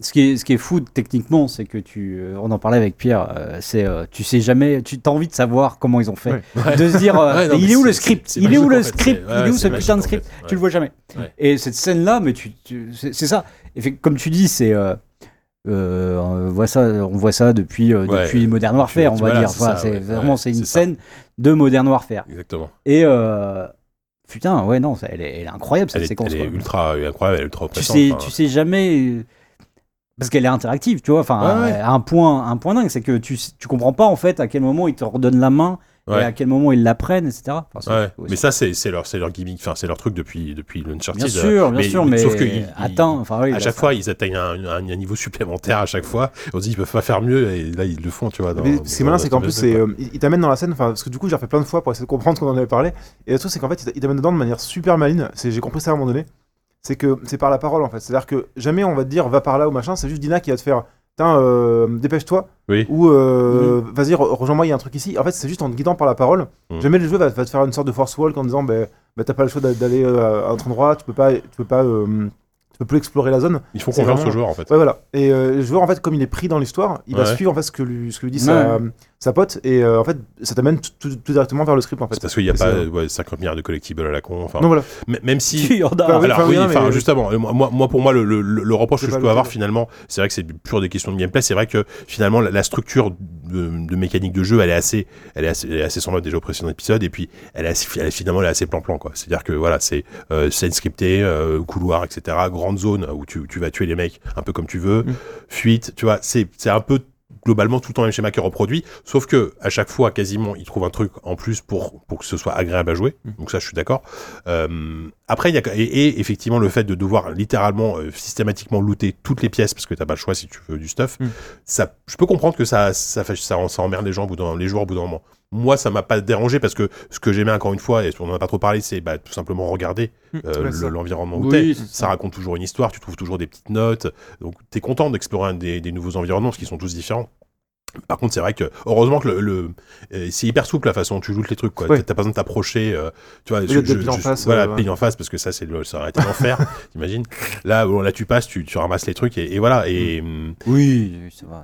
Speaker 2: ce qui est ce qui est fou techniquement, c'est que tu, euh, on en parlait avec Pierre. euh, c'est euh, tu sais jamais, tu as envie de savoir comment ils ont fait,
Speaker 3: Ouais.
Speaker 2: de se dire, euh,
Speaker 1: Ouais, non,
Speaker 2: il est où le script, il est où le
Speaker 1: fait.
Speaker 2: script,
Speaker 1: ouais,
Speaker 2: il est où ce putain de
Speaker 1: en
Speaker 2: script,
Speaker 1: fait.
Speaker 2: tu le vois jamais. Et cette scène là, mais tu, tu- c'est ça. Et fait, comme tu dis, c'est euh, on voit ça, on voit ça depuis euh,
Speaker 1: Ouais.
Speaker 2: depuis Modern Warfare, on va
Speaker 1: Voilà,
Speaker 2: dire.
Speaker 1: c'est
Speaker 2: Enfin,
Speaker 1: ouais.
Speaker 2: vraiment
Speaker 1: Ouais,
Speaker 2: c'est une
Speaker 1: ça.
Speaker 2: scène de Modern Warfare.
Speaker 1: Exactement.
Speaker 2: Et euh, putain, ouais non, ça- elle est, elle est incroyable cette
Speaker 1: Elle est,
Speaker 2: séquence.
Speaker 1: elle est ultra incroyable, elle est ultra
Speaker 2: tu sais,
Speaker 1: enfin.
Speaker 2: tu sais jamais parce qu'elle est interactive, tu vois. Enfin,
Speaker 1: Ouais, ouais.
Speaker 2: à un point, un point dingue, c'est que tu, tu comprends pas en fait à quel moment ils te redonnent la main
Speaker 1: Ouais.
Speaker 2: et à quel moment ils la prennent, etc. Enfin,
Speaker 1: mais ça c'est c'est leur c'est leur gimmick, enfin c'est leur truc depuis depuis l'Uncharted.
Speaker 2: bien sûr, bien
Speaker 1: mais-
Speaker 2: sûr, mais
Speaker 1: sauf que ils-
Speaker 2: attends, enfin oui,
Speaker 1: à
Speaker 2: bah,
Speaker 1: chaque
Speaker 2: ça-
Speaker 1: fois ils atteignent un, un- un niveau supplémentaire à chaque fois. On se dit ils peuvent pas faire mieux et là ils le font, tu vois. Dans,
Speaker 3: Mais ce qui est malin, c'est qu'en plus,
Speaker 1: Us
Speaker 3: c'est,
Speaker 1: 2, quoi.
Speaker 3: euh, il il t'amène dans la scène, enfin, parce que du coup, j'ai refait plein de fois pour essayer de comprendre ce qu'on en avait parlé. Et le truc, c'est qu'en fait, il t'a- il t'amène dedans de manière super maligne. C'est, j'ai compris ça à un moment donné. C'est que c'est par la parole, en fait. C'est-à-dire que jamais on va te dire va par là ou machin. C'est juste Dina qui va te faire, tiens, euh, dépêche-toi.
Speaker 1: Oui.
Speaker 3: Ou euh, vas-y, re- rejoins-moi, il y a un truc ici. En fait, c'est juste en te guidant par la parole.
Speaker 1: Mm.
Speaker 3: Jamais le jeu va, va te faire une sorte de force walk en disant, bah, bah, t'as pas le choix d'a- d'aller euh, à un autre endroit. Tu peux pas, tu peux pas, euh, tu peux plus explorer la zone.
Speaker 1: Ils font confiance
Speaker 3: vraiment-
Speaker 1: aux joueurs en fait.
Speaker 3: Ouais, voilà. Et euh, le joueur, en fait, comme il est pris dans l'histoire, il va suivre en fait ce que lui, ce que lui dit sa, sa pote, et euh, en fait, ça t'amène tout, directement vers le script en fait.
Speaker 1: C'est parce qu'il n'y a pas euh, ouais, 50 milliards de collectibles à la con. Enfin,
Speaker 3: Non, voilà.
Speaker 1: même si.
Speaker 2: Il y en a.
Speaker 3: Bah oui,
Speaker 1: Alors
Speaker 3: enfin,
Speaker 1: oui, enfin
Speaker 3: mais-
Speaker 1: justement, euh, moi, moi, pour moi le, le, le reproche que je peux avoir finalement, c'est vrai que c'est pure des questions de gameplay. C'est vrai que finalement la, la structure de, de mécanique de jeu, elle est assez, elle est assez, elle est assez semblable déjà au précédent épisode, et puis elle est assez, elle est- finalement elle est assez plan-plan quoi. C'est-à-dire que voilà, c'est euh, scène scriptée, euh, couloir, etc. Grande zone où tu, tu vas tuer les mecs un peu comme tu veux,
Speaker 3: Mm.
Speaker 1: fuite, tu vois, c'est c'est un peu globalement tout le temps le même schéma qui est reproduit, sauf que à chaque fois quasiment ils trouvent un truc en plus pour pour que ce soit agréable à jouer.
Speaker 3: Mm.
Speaker 1: Donc ça je suis d'accord. Euh, après il y a et, et effectivement le fait de devoir littéralement euh, systématiquement looter toutes les pièces parce que t'as pas le choix si tu veux du stuff.
Speaker 3: Mm.
Speaker 1: Ça je peux comprendre que ça ça ça, ça emmerde les gens au bout d'un les joueurs au bout d'un moment. Moi, ça m'a pas dérangé parce que ce que j'aimais encore une fois, et on en a pas trop parlé, c'est bah, tout simplement regarder
Speaker 3: Mm.
Speaker 1: euh, le-
Speaker 3: ça.
Speaker 1: l'environnement où t'es
Speaker 2: Oui, c'est
Speaker 1: ça raconte toujours une histoire, tu trouves toujours des petites notes, donc t'es content d'explorer un des, des nouveaux environnements parce qu'ils sont tous différents. Par contre, c'est vrai que heureusement que le, le- euh, c'est hyper souple la façon dont tu joues les trucs. quoi.
Speaker 3: Ouais.
Speaker 1: T'as pas besoin de t'approcher, euh, tu vois.
Speaker 3: de payer en face,
Speaker 1: voilà,
Speaker 3: euh, ouais.
Speaker 1: en face parce que ça, c'est le, ça aurait été l'enfer, t'imagines. Là, bon, là, tu passes, tu, tu ramasses les trucs et, et voilà. Et hum,
Speaker 2: Oui, ça va.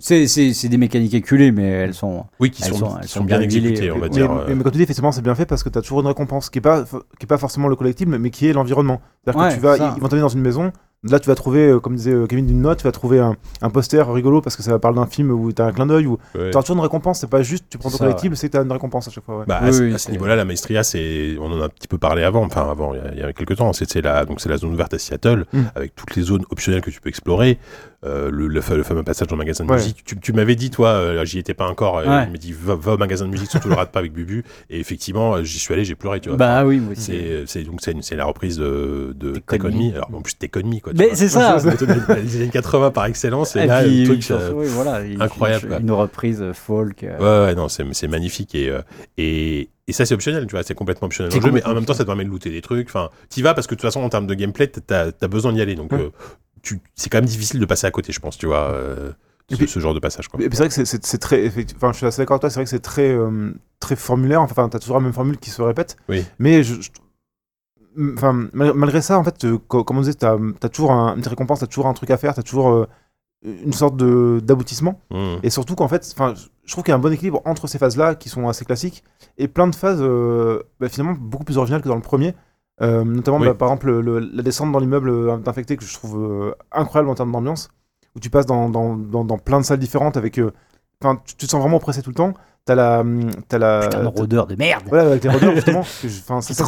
Speaker 2: C'est des mécaniques éculées, mais elles sont.
Speaker 1: oui, qui
Speaker 2: Elles
Speaker 1: sont,
Speaker 2: sont-
Speaker 1: qui
Speaker 2: elles
Speaker 1: sont
Speaker 2: sont
Speaker 1: bien exécutés, on va dire.
Speaker 3: mais,
Speaker 1: euh,
Speaker 3: mais comme tu dis, effectivement, c'est bien fait parce que tu as toujours une récompense qui est pas, qui est pas forcément le collectible, mais qui est l'environnement. C'est-à-dire
Speaker 2: Ouais,
Speaker 3: que tu vas, ils vont t'amener dans une maison. Là, tu vas trouver, euh, comme disait euh, Kevin, une note, tu vas trouver un, un poster rigolo parce que ça parle d'un film où tu as un clin d'œil. Ou...
Speaker 1: ouais.
Speaker 3: Tu as toujours une récompense, c'est pas juste tu prends ton collectible, c'est que tu as une récompense à chaque fois. ouais.
Speaker 1: Bah,
Speaker 2: Oui,
Speaker 1: à, ce-
Speaker 2: oui,
Speaker 1: à ce
Speaker 2: c'est-
Speaker 1: niveau-là, la Maestria, c'est, on en a un petit peu parlé avant, enfin avant, il y a, il y a quelques temps. C'est c'est la, donc c'est la zone ouverte à Seattle,
Speaker 3: Mm.
Speaker 1: avec toutes les zones optionnelles que tu peux explorer. Euh, le, le, fa- le fameux passage dans le magasin de
Speaker 3: Ouais.
Speaker 1: musique. Tu, tu m'avais dit, toi, euh, j'y étais pas encore. euh,
Speaker 2: Ouais.
Speaker 1: Il m'a dit, va, va au magasin de musique, surtout le rate pas avec Bubu. Et effectivement, euh, j'y suis allé, j'ai pleuré, tu vois.
Speaker 2: Bah oui, moi aussi.
Speaker 1: c'est, donc c'est, la reprise de, de
Speaker 2: Take On Me.
Speaker 1: Alors en plus Take On Me quoi.
Speaker 2: Mais c'est ça.
Speaker 1: Les années 80 par excellence. Et,
Speaker 2: Et
Speaker 1: là,
Speaker 2: puis,
Speaker 1: le truc,
Speaker 2: chanson, oui, voilà,
Speaker 1: incroyable,
Speaker 2: Une, reprise folk.
Speaker 1: Ouais, ouais, non, c'est c'est magnifique et, et, et ça c'est optionnel, tu vois, c'est complètement optionnel dans jeu, mais en même temps ça te permet de looter des trucs. Enfin, t'y vas parce que de toute façon en termes de gameplay, t'as as besoin d'y aller, donc
Speaker 3: Ouais.
Speaker 1: euh, tu- c'est quand même difficile de passer à côté, je pense, tu vois, euh, ce,
Speaker 3: puis-
Speaker 1: ce genre de passage quoi.
Speaker 3: Et puis c'est vrai que c'est- très. Enfin, je suis assez d'accord avec toi, c'est vrai que c'est très, euh, très formulaire. Enfin, tu as toujours la même formule qui se répète.
Speaker 1: Oui.
Speaker 3: Mais je. je- Enfin, mal- malgré ça, en fait, euh, co- comme on disait, tu as, toujours un, une récompense, tu as toujours un truc à faire, tu as toujours euh, une sorte de- d'aboutissement.
Speaker 1: Mmh.
Speaker 3: Et surtout qu'en fait, enfin, je- je trouve qu'il y a un bon équilibre entre ces phases-là qui sont assez classiques et plein de phases euh, bah, finalement beaucoup plus originales que dans le premier. Euh, notamment,
Speaker 1: Oui.
Speaker 3: bah, par exemple, le- le- la descente dans l'immeuble euh, infecté que je trouve euh, incroyable en termes d'ambiance, où tu passes dans, dans, dans, dans plein de salles différentes avec. Enfin, tu, tu te sens vraiment oppressé tout le temps. T'as la. hum, T'as la.
Speaker 2: Putain, de rôdeur de merde.
Speaker 3: Voilà, avec les rôdeurs, justement. enfin, ça, ça,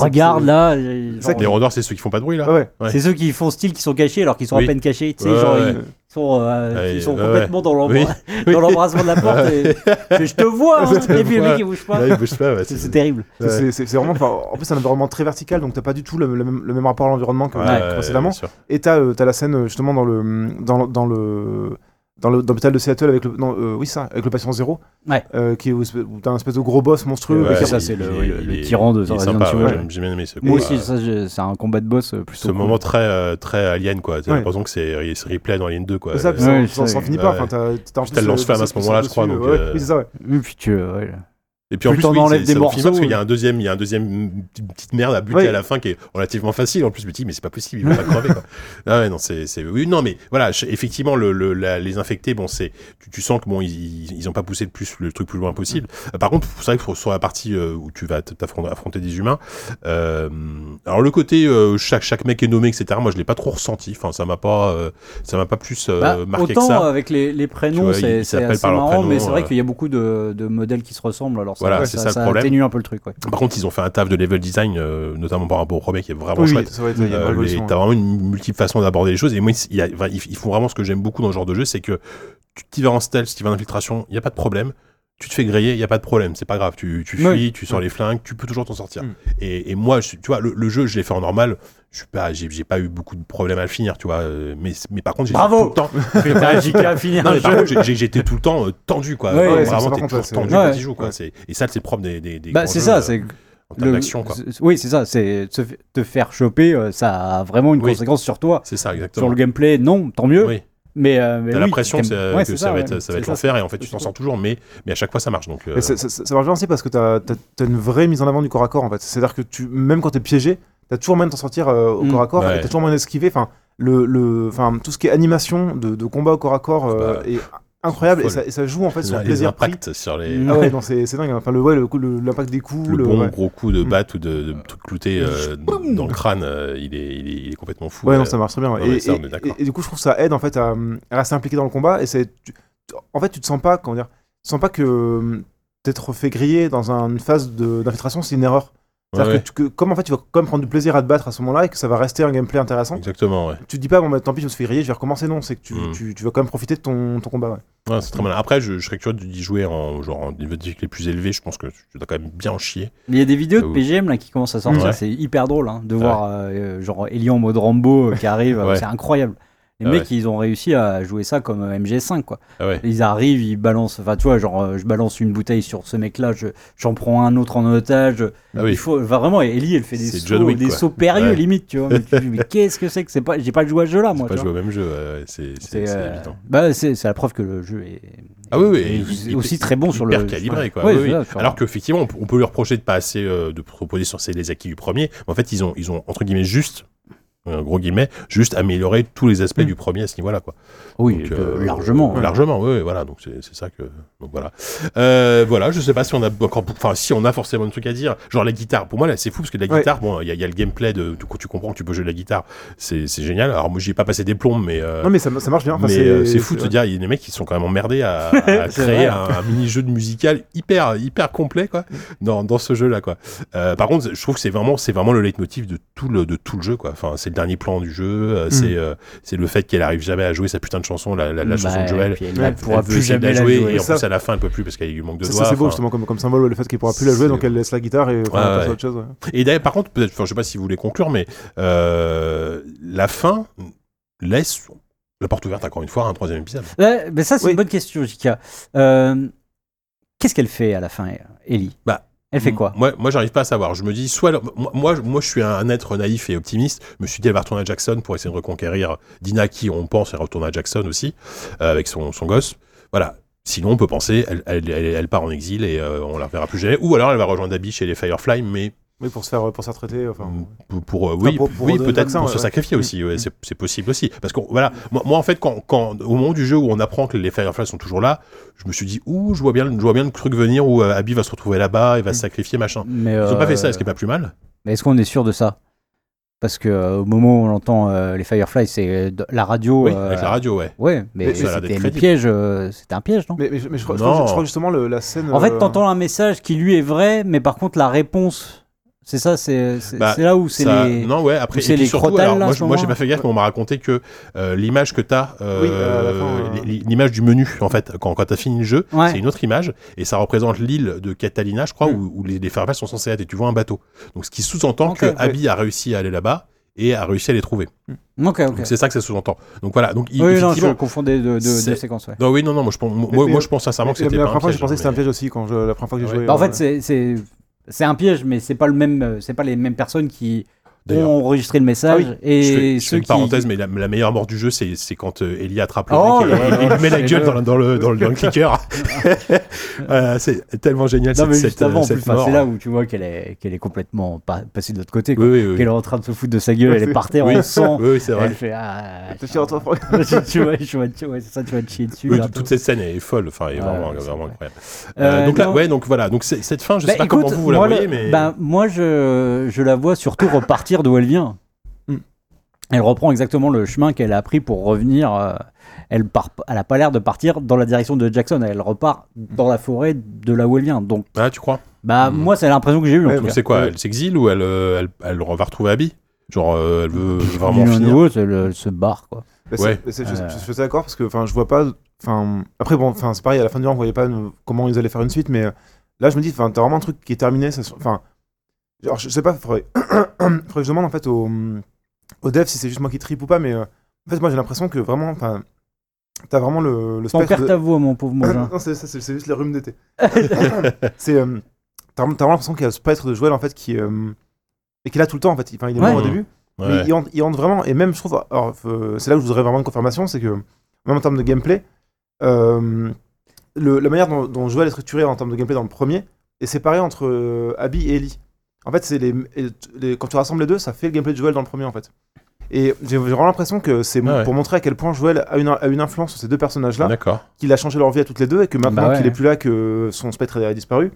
Speaker 2: là. genre,
Speaker 1: Les rôdeurs, c'est ceux qui font pas de bruit là.
Speaker 3: Ah ouais.
Speaker 1: Ouais.
Speaker 2: C'est ceux qui font style qui sont cachés alors qu'ils sont
Speaker 1: Oui.
Speaker 2: à peine cachés. Tu sais,
Speaker 1: Ouais,
Speaker 2: genre,
Speaker 1: ouais.
Speaker 2: ils sont, euh,
Speaker 1: Ouais,
Speaker 2: ils sont
Speaker 1: ouais,
Speaker 2: complètement dans
Speaker 1: Oui.
Speaker 2: l'embrasement de la porte. et- Je te vois, hein, et puis le mec il bouge pas.
Speaker 1: Pas, ouais,
Speaker 2: C'est terrible.
Speaker 3: C'est- vraiment. En plus, c'est un environnement très vertical, donc t'as pas du tout le, le même, le même rapport à l'environnement que précédemment. Et t'as euh, t'as la scène euh, justement dans le dans, le- dans l'hôpital de Seattle avec le non, euh, oui ça avec le patient zéro
Speaker 2: Ouais.
Speaker 3: euh, qui est où, où t'as un espèce de gros boss monstrueux
Speaker 1: Ouais,
Speaker 2: ça, c'est le- tyran de Resident
Speaker 1: sympa,
Speaker 2: Evil.
Speaker 1: ouais, j'ai- J'ai bien aimé ce
Speaker 2: Moi aussi, c'est un combat de boss euh, plutôt.
Speaker 1: Ce
Speaker 2: cool.
Speaker 1: moment très, euh, très alien, quoi. T'as
Speaker 3: Ouais.
Speaker 1: l'impression que c'est c'est replay dans Alien 2, quoi.
Speaker 3: C'est ça, ça, finit pas. Enfin, t'as
Speaker 1: le
Speaker 3: euh,
Speaker 1: lance-flamme à ce moment-là, je crois, donc,
Speaker 3: Oui, c'est ça, ouais.
Speaker 2: Oui, puis tu.
Speaker 1: Et puis en
Speaker 2: Plus
Speaker 1: plus, oui, c'est-
Speaker 2: des
Speaker 1: parce qu'il y a un deuxième, il y a un deuxième une petite merde à buter
Speaker 3: Ouais.
Speaker 1: à la fin qui est relativement facile. En plus, je me dis, mais c'est pas possible, il va pas crever. Quoi. Ah ouais, non, c'est, c'est, oui, non, mais voilà, effectivement, le, le- la- les infectés, bon, c'est, tu, tu sens que bon, ils, ils ont pas poussé le plus, le truc plus loin possible. Euh, par contre, c'est vrai que sur la partie euh, où tu vas affronter des humains, euh, alors le côté euh, chaque chaque mec est nommé, etc. Moi, je l'ai pas trop ressenti. Enfin, ça m'a pas, euh, ça m'a pas plus euh,
Speaker 2: Bah,
Speaker 1: marqué
Speaker 2: autant
Speaker 1: que ça.
Speaker 2: avec les, les prénoms,
Speaker 1: vois,
Speaker 2: c'est c'est assez
Speaker 1: par leur
Speaker 2: marrant, mais c'est vrai
Speaker 1: euh.
Speaker 2: qu'il y a beaucoup de, de modèles qui se ressemblent. Alors
Speaker 1: Voilà,
Speaker 2: ouais,
Speaker 1: c'est
Speaker 2: ça,
Speaker 1: ça le
Speaker 2: ça
Speaker 1: problème.
Speaker 2: atténue un peu le truc. Ouais.
Speaker 1: Par contre, ils ont fait un taf de level design, euh, notamment par rapport au premier, qui est vraiment
Speaker 3: Oui,
Speaker 1: chouette. Euh,
Speaker 3: révolution,
Speaker 1: T'as
Speaker 3: ouais.
Speaker 1: vraiment une multiple façon d'aborder les choses. Et moi, ils, ils font vraiment ce que j'aime beaucoup dans ce genre de jeu, c'est que tu t'y vas en stealth, tu vas en infiltration, il y a pas de problème. Tu te fais griller, il y a pas de problème, c'est pas grave. Tu, tu fuis,
Speaker 2: Oui.
Speaker 1: tu sors les flingues, tu peux toujours t'en sortir.
Speaker 3: Mm.
Speaker 1: Et, et moi, je, tu vois, le, le jeu, je l'ai fait en normal. Je pas, j'ai pas eu beaucoup de problèmes à le finir, tu vois. euh, Mais, mais par contre, j'ai
Speaker 2: Bravo
Speaker 1: tout le temps.
Speaker 2: Putain, JK a fini
Speaker 1: Non,
Speaker 2: un
Speaker 1: mais par
Speaker 2: jeu.
Speaker 1: contre, j'ai- j'ai- j'étais tout le temps euh, tendu, quoi.
Speaker 2: Ouais, ouais,
Speaker 1: vraiment, t'es toujours tendu
Speaker 2: Ouais.
Speaker 1: quand tu joues, quoi. Et ça, c'est propre des, des, des
Speaker 2: Bah, c'est ça,
Speaker 1: euh,
Speaker 2: c'est le-
Speaker 1: quoi.
Speaker 2: Oui, c'est ça. C'est te faire choper, ça a vraiment une
Speaker 1: Oui.
Speaker 2: conséquence sur toi.
Speaker 1: C'est ça,
Speaker 2: Sur
Speaker 1: exactement.
Speaker 2: le gameplay, non, tant mieux.
Speaker 1: Oui.
Speaker 2: Mais, euh, mais
Speaker 1: T'as
Speaker 2: oui,
Speaker 1: l'impression que, ça-
Speaker 2: ouais,
Speaker 1: que
Speaker 2: c'est
Speaker 1: ça, va
Speaker 2: ouais.
Speaker 1: être, ça va être l'enfer et en fait tu t'en sors toujours mais, mais à chaque fois ça marche donc euh,
Speaker 3: Mais ça, ça- ça marche bien aussi parce que t'as as, une vraie mise en avant du corps à corps en fait. C'est-à-dire que tu, même quand t'es piégé, t'as toujours moyen de t'en sortir euh, au
Speaker 2: Mm.
Speaker 3: corps à corps
Speaker 1: Ouais.
Speaker 3: et t'as toujours moyen d'esquiver. Enfin, le, le, enfin, tout ce qui est animation de, de combat au corps à corps euh,
Speaker 1: Bah,
Speaker 3: est incroyable et ça, et ça joue en fait sur le plaisir pris.
Speaker 1: sur les.
Speaker 3: Ah ouais, non, c'est dingue. hein. Enfin, le, ouais, le coup- le- l'impact des coups,
Speaker 1: le
Speaker 3: le,
Speaker 1: bon
Speaker 3: ouais.
Speaker 1: gros coup de
Speaker 3: Mm.
Speaker 1: batte ou de, de truc clouté euh, dans le crâne, euh, il, est, il, est, il est complètement fou.
Speaker 3: Ouais,
Speaker 1: euh.
Speaker 3: non, ça marche très bien. ouais. et,
Speaker 1: ça,
Speaker 3: du coup, je trouve que ça aide en fait à, à rester impliqué dans le combat. Et c'est, en fait, tu te sens pas, comment dire, tu te sens pas que t'être fait griller dans un- une phase d'infiltration, c'est une erreur. C'est-à-dire
Speaker 1: Ouais,
Speaker 3: que, tu- que comme en fait, tu vas quand même prendre du plaisir à te battre à ce moment-là et que ça va rester un gameplay intéressant.
Speaker 1: Exactement, ouais.
Speaker 3: Tu te dis pas, bon, bah, tant pis, je me suis fait griller, je vais recommencer. Non, c'est que tu,
Speaker 1: Mm.
Speaker 3: tu, tu vas quand même profiter de ton, ton combat. Ouais.
Speaker 1: Ouais, c'est très malin. Après, je, je serais curieux d'y jouer en, genre, en niveau de difficulté plus élevé. Je pense que tu dois quand même bien en chier.
Speaker 2: Il y a des vidéos de
Speaker 1: Euh,
Speaker 2: PGM là qui commencent à sortir,
Speaker 1: Ouais.
Speaker 2: c'est hyper drôle hein, de voir euh, genre Ellie en mode Rambo euh, qui arrive,
Speaker 1: Ouais.
Speaker 2: c'est incroyable. Les
Speaker 1: Ah
Speaker 2: mecs,
Speaker 1: ouais.
Speaker 2: ils ont réussi à jouer ça comme euh, MG5 quoi.
Speaker 1: Ah ouais.
Speaker 2: Ils arrivent, ils balancent, enfin tu vois, genre euh, je balance une bouteille sur ce mec-là, je- j'en prends un autre en otage.
Speaker 1: Ah oui.
Speaker 2: Il faut, enfin, vraiment, Ellie, elle fait des sauts,
Speaker 1: Wick,
Speaker 2: des sauts périlleux
Speaker 1: Ouais.
Speaker 2: limite, tu vois. Mais, tu dis, mais qu'est-ce que c'est que c'est pas, j'ai pas joué à ce jeu-là,
Speaker 1: J'ai
Speaker 2: moi.
Speaker 1: pas
Speaker 2: tu
Speaker 1: joué au même jeu, c'est
Speaker 2: euh,
Speaker 1: évident.
Speaker 2: bah, c'est la preuve que le jeu est,
Speaker 1: Ah oui, oui,
Speaker 2: est
Speaker 1: il-
Speaker 2: aussi-
Speaker 1: il-
Speaker 2: très bon sur le.
Speaker 1: calibré, quoi. Oui, oui.
Speaker 2: ça,
Speaker 1: Alors qu'effectivement, on, peut- lui reprocher de pas assez euh, de proposer sur les acquis du premier. En fait, ils ont, ils ont entre guillemets juste, gros guillemets, juste amélioré tous les aspects
Speaker 2: Mm.
Speaker 1: du premier à ce niveau-là, quoi.
Speaker 2: oui,
Speaker 1: Donc,
Speaker 2: euh, largement.
Speaker 1: Largement, oui, oui, voilà. Donc c'est ça que, donc voilà. Euh, voilà, je sais pas si on a encore, enfin si on a forcément un truc à dire. Genre la guitare. Pour moi là, c'est fou parce que la
Speaker 3: Ouais.
Speaker 1: guitare, bon, il y, a- il y a le gameplay de, tu, tu comprends que tu peux jouer de la guitare, c'est génial. Alors moi, j'y ai pas passé des plombes, mais. euh,
Speaker 3: Non, mais ça, ça marche bien. Enfin,
Speaker 1: mais euh, c'est fou de se dire, il y a des mecs qui sont quand même emmerdés à, créer un, un mini-jeu de musical hyper, hyper complet, quoi, dans, dans ce jeu-là, quoi. Par contre, je trouve que c'est vraiment, c'est vraiment le leitmotiv de tout le, de tout le jeu, quoi. Enfin, c'est le dernier plan du jeu, euh,
Speaker 3: Mm.
Speaker 1: c'est, euh, c'est le fait qu'elle arrive jamais à jouer sa putain de chanson, la, la, la chanson
Speaker 2: Bah,
Speaker 1: de Joël.
Speaker 2: elle pourra
Speaker 1: Elle veut
Speaker 2: plus jamais
Speaker 1: la
Speaker 2: la
Speaker 1: jouer,
Speaker 2: jouer.
Speaker 1: et en
Speaker 3: Ça-
Speaker 1: plus à la fin elle peut plus parce qu'il lui manque de
Speaker 3: Ça,
Speaker 1: doigts.
Speaker 3: ça, c'est beau justement comme, comme symbole le fait qu'elle pourra plus la jouer donc elle laisse la guitare et enfin,
Speaker 1: Ouais,
Speaker 3: passe à
Speaker 1: ouais.
Speaker 3: autre chose. ouais.
Speaker 1: Et d'ailleurs, par contre, peut-être, je sais pas si vous voulez conclure, mais euh, la fin laisse la porte ouverte encore une fois à un troisième épisode.
Speaker 2: Ouais, mais ça, c'est
Speaker 3: Oui.
Speaker 2: une bonne question, Jika. Euh, Qu'est-ce qu'elle fait à la fin, Ellie?
Speaker 1: Bah,
Speaker 2: Elle fait quoi
Speaker 1: Moi, moi j'arrive pas à savoir. Je me dis, soit. Moi, moi, je suis un être naïf et optimiste. Je me suis dit, elle va retourner à Jackson pour essayer de reconquérir Dina, qui, on pense, elle retourne à Jackson aussi, euh, avec son, son gosse. Voilà. Sinon, on peut penser, elle, elle, elle, elle part en exil et euh, on la reverra plus jamais. Ou alors, elle va rejoindre Abby chez les Firefly, mais
Speaker 3: Oui, pour se faire pour se faire traiter. Enfin,
Speaker 1: pour, pour, euh, oui,
Speaker 3: pour- pour
Speaker 1: oui
Speaker 3: le
Speaker 1: peut-être pour
Speaker 3: ouais,
Speaker 1: se sacrifier
Speaker 3: Mm.
Speaker 1: aussi. ouais, c'est, c'est possible aussi. Parce que voilà, moi, moi, en fait, quand, quand au moment du jeu où on apprend que les Firefly sont toujours là, je me suis dit, ouh, je vois bien, je vois bien le truc venir où euh, Abby va se retrouver là-bas, il va
Speaker 3: Mm.
Speaker 1: se sacrifier, machin.
Speaker 2: mais,
Speaker 1: Ils ont pas
Speaker 2: euh,
Speaker 1: fait ça, ce qui est pas plus mal.
Speaker 2: Mais est-ce qu'on est sûr de ça? Parce que euh, au moment où on entend euh, les Firefly, c'est euh, de- la radio.
Speaker 1: Oui,
Speaker 2: euh,
Speaker 1: avec la radio, ouais.
Speaker 2: Ouais, mais, c'était le piège. euh, c'était un piège, non?
Speaker 3: Mais, mais, je- mais je, crois, je,
Speaker 1: Non.
Speaker 3: crois, je crois justement le- la scène.
Speaker 2: En fait,
Speaker 3: euh,
Speaker 2: t'entends un message qui lui est vrai, mais par contre la réponse, c'est ça, c'est
Speaker 1: Bah,
Speaker 2: c'est là où c'est les.
Speaker 1: Non, ouais, après,
Speaker 2: c'est les
Speaker 1: surtout,
Speaker 2: crotales,
Speaker 1: alors,
Speaker 2: là,
Speaker 1: moi, je- moi, j'ai pas fait gaffe, mais on m'a raconté que euh, l'image que t'as, euh,
Speaker 3: Oui, euh.
Speaker 1: l- l'image du menu, en fait, quand, quand t'as fini le jeu,
Speaker 2: Ouais.
Speaker 1: c'est une autre image, et ça représente l'île de Catalina, je crois,
Speaker 2: Mm.
Speaker 1: où, où les, les sont censés être, et tu vois un bateau. Donc, ce qui sous-entend que
Speaker 2: ouais.
Speaker 1: Abby a réussi à aller là-bas, et a réussi à les trouver.
Speaker 2: Ok, ok.
Speaker 1: Donc, c'est ça que ça sous-entend. Donc, voilà. Donc, il-
Speaker 2: Oui, non, je confondais de, de, de
Speaker 1: c'est-
Speaker 2: séquences. Ouais.
Speaker 1: Non, oui, non, non, moi, je pense, moi,
Speaker 3: Mais-
Speaker 1: moi, je pense sincèrement que c'était
Speaker 3: la première fois, j'ai
Speaker 1: piège,
Speaker 3: pensé que c'était un piège aussi quand je, la première fois que j'ai
Speaker 1: Ouais.
Speaker 3: joué.
Speaker 2: Bah, en
Speaker 3: euh,
Speaker 2: fait, c'est- c'est un piège, mais c'est pas le même, euh, c'est pas les mêmes personnes qui ont enregistré le message
Speaker 3: Ah oui.
Speaker 2: et
Speaker 1: je fais, je
Speaker 2: ceux
Speaker 1: fais une
Speaker 2: qui.
Speaker 1: parenthèse, mais la, la meilleure mort du jeu, c'est c'est quand euh, Ellie attrape le
Speaker 2: Oh
Speaker 1: mec et, et lui met la gueule
Speaker 2: le-
Speaker 1: dans, le- dans le, dans, le, dans le clicker. Voilà, c'est tellement génial
Speaker 2: Non,
Speaker 1: cette,
Speaker 2: mais
Speaker 1: cette,
Speaker 2: juste avant, en
Speaker 1: cette
Speaker 2: plus,
Speaker 1: mort.
Speaker 2: c'est là où tu vois qu'elle est, qu'elle est complètement pas, passée de l'autre côté, quoi.
Speaker 1: Oui, oui, oui.
Speaker 2: qu'elle est en train de se foutre de sa gueule, elle est par terre
Speaker 1: Oui,
Speaker 2: en sang.
Speaker 1: oui, c'est vrai.
Speaker 2: Elle fait ah, tu, vois, tu vois, ça, tu vas te chier dessus.
Speaker 1: Toute cette scène est folle, enfin, est vraiment, incroyable.
Speaker 2: Euh,
Speaker 1: Euh, donc là, ouais, donc voilà, donc cette fin, je
Speaker 2: Bah,
Speaker 1: sais pas comment vous, vous la
Speaker 2: moi,
Speaker 1: voyez, mais
Speaker 2: bah, moi, je, je la vois surtout repartir d'où elle vient.
Speaker 3: Hmm.
Speaker 2: Elle reprend exactement le chemin qu'elle a pris pour revenir. euh, elle part, elle a pas l'air de partir dans la direction de Jackson. Elle repart dans la forêt de là où elle vient. Donc,
Speaker 1: ah, tu crois?
Speaker 2: bah,
Speaker 1: Hmm.
Speaker 2: moi, c'est l'impression que j'ai eue.
Speaker 3: Ouais,
Speaker 1: c'est quoi
Speaker 3: Ouais.
Speaker 1: Elle s'exile ou elle, euh, elle, elle va retrouver Abby? Genre, euh, elle veut vraiment finir
Speaker 2: l'autre, elle, elle se barre, quoi.
Speaker 3: Bah,
Speaker 1: Ouais.
Speaker 3: je,
Speaker 2: Euh.
Speaker 3: suis d'accord parce que enfin je vois pas enfin après bon enfin c'est pareil à la fin du jeu on voyait pas comment ils allaient faire une suite mais là je me dis enfin t'as vraiment un truc qui est terminé enfin genre je sais pas faudrait, faudrait que je demande en fait au au dev si c'est juste moi qui tripe ou pas mais euh, en fait moi j'ai l'impression que vraiment enfin t'as vraiment le, le
Speaker 2: T'en
Speaker 3: spectre
Speaker 2: perds
Speaker 3: de-
Speaker 2: ta voix, mon pauvre
Speaker 3: non c'est ça, c'est c'est juste les rhumes d'été. C'est euh, t'as vraiment t'as vraiment l'impression qu'il y a le spectre de Joël en fait qui euh, et qu'il a tout le temps en fait. Enfin il est
Speaker 2: Ouais.
Speaker 3: mort au début. Mais il hante vraiment, et même je trouve, alors c'est là où je voudrais vraiment une confirmation, c'est que même en termes de gameplay, euh, le- la manière dont, dont Joel est structuré en termes de gameplay dans le premier est séparée entre euh, Abby et Ellie. En fait, c'est les, quand tu rassembles les deux, ça fait le gameplay de Joel dans le premier en fait. Et j'ai vraiment l'impression que c'est
Speaker 1: Ah ouais.
Speaker 3: pour montrer à quel point Joel a une, a une influence sur ces deux personnages-là, qu'il a changé leur vie à toutes les deux, et que maintenant
Speaker 2: Bah ouais.
Speaker 3: qu'il est plus là, que son spectre a disparu,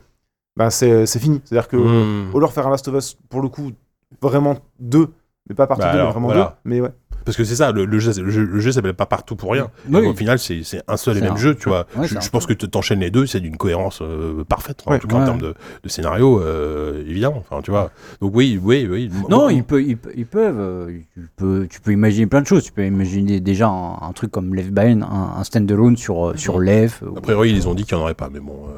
Speaker 3: bah c'est fini. C'est-à-dire que
Speaker 1: Hmm.
Speaker 3: au lieu de faire un Last of Us, pour le coup, vraiment deux, mais pas partie
Speaker 1: Bah
Speaker 3: 2, mais vraiment
Speaker 1: voilà.
Speaker 3: deux. Mais ouais.
Speaker 1: Parce que c'est ça, le, le jeu, le le jeu s'appelle pas partout pour rien.
Speaker 2: Oui.
Speaker 1: Donc, au final, c'est un seul et même
Speaker 2: un-
Speaker 1: jeu, tu vois.
Speaker 2: Ouais,
Speaker 1: je pense que tu t'enchaînes les deux, c'est d'une cohérence euh, parfaite, en tout cas en termes de, de scénario, euh, évidemment. Enfin, tu vois. Donc oui, oui, oui.
Speaker 2: Non, ils, peuvent, ils, pe- ils peuvent. euh, tu, peux, tu peux imaginer plein de choses. Tu peux imaginer déjà un, un truc comme Left Behind, un, un standalone sur, euh, sur Left.
Speaker 1: A priori, ils ont dit qu'il n'y en aurait pas, mais bon,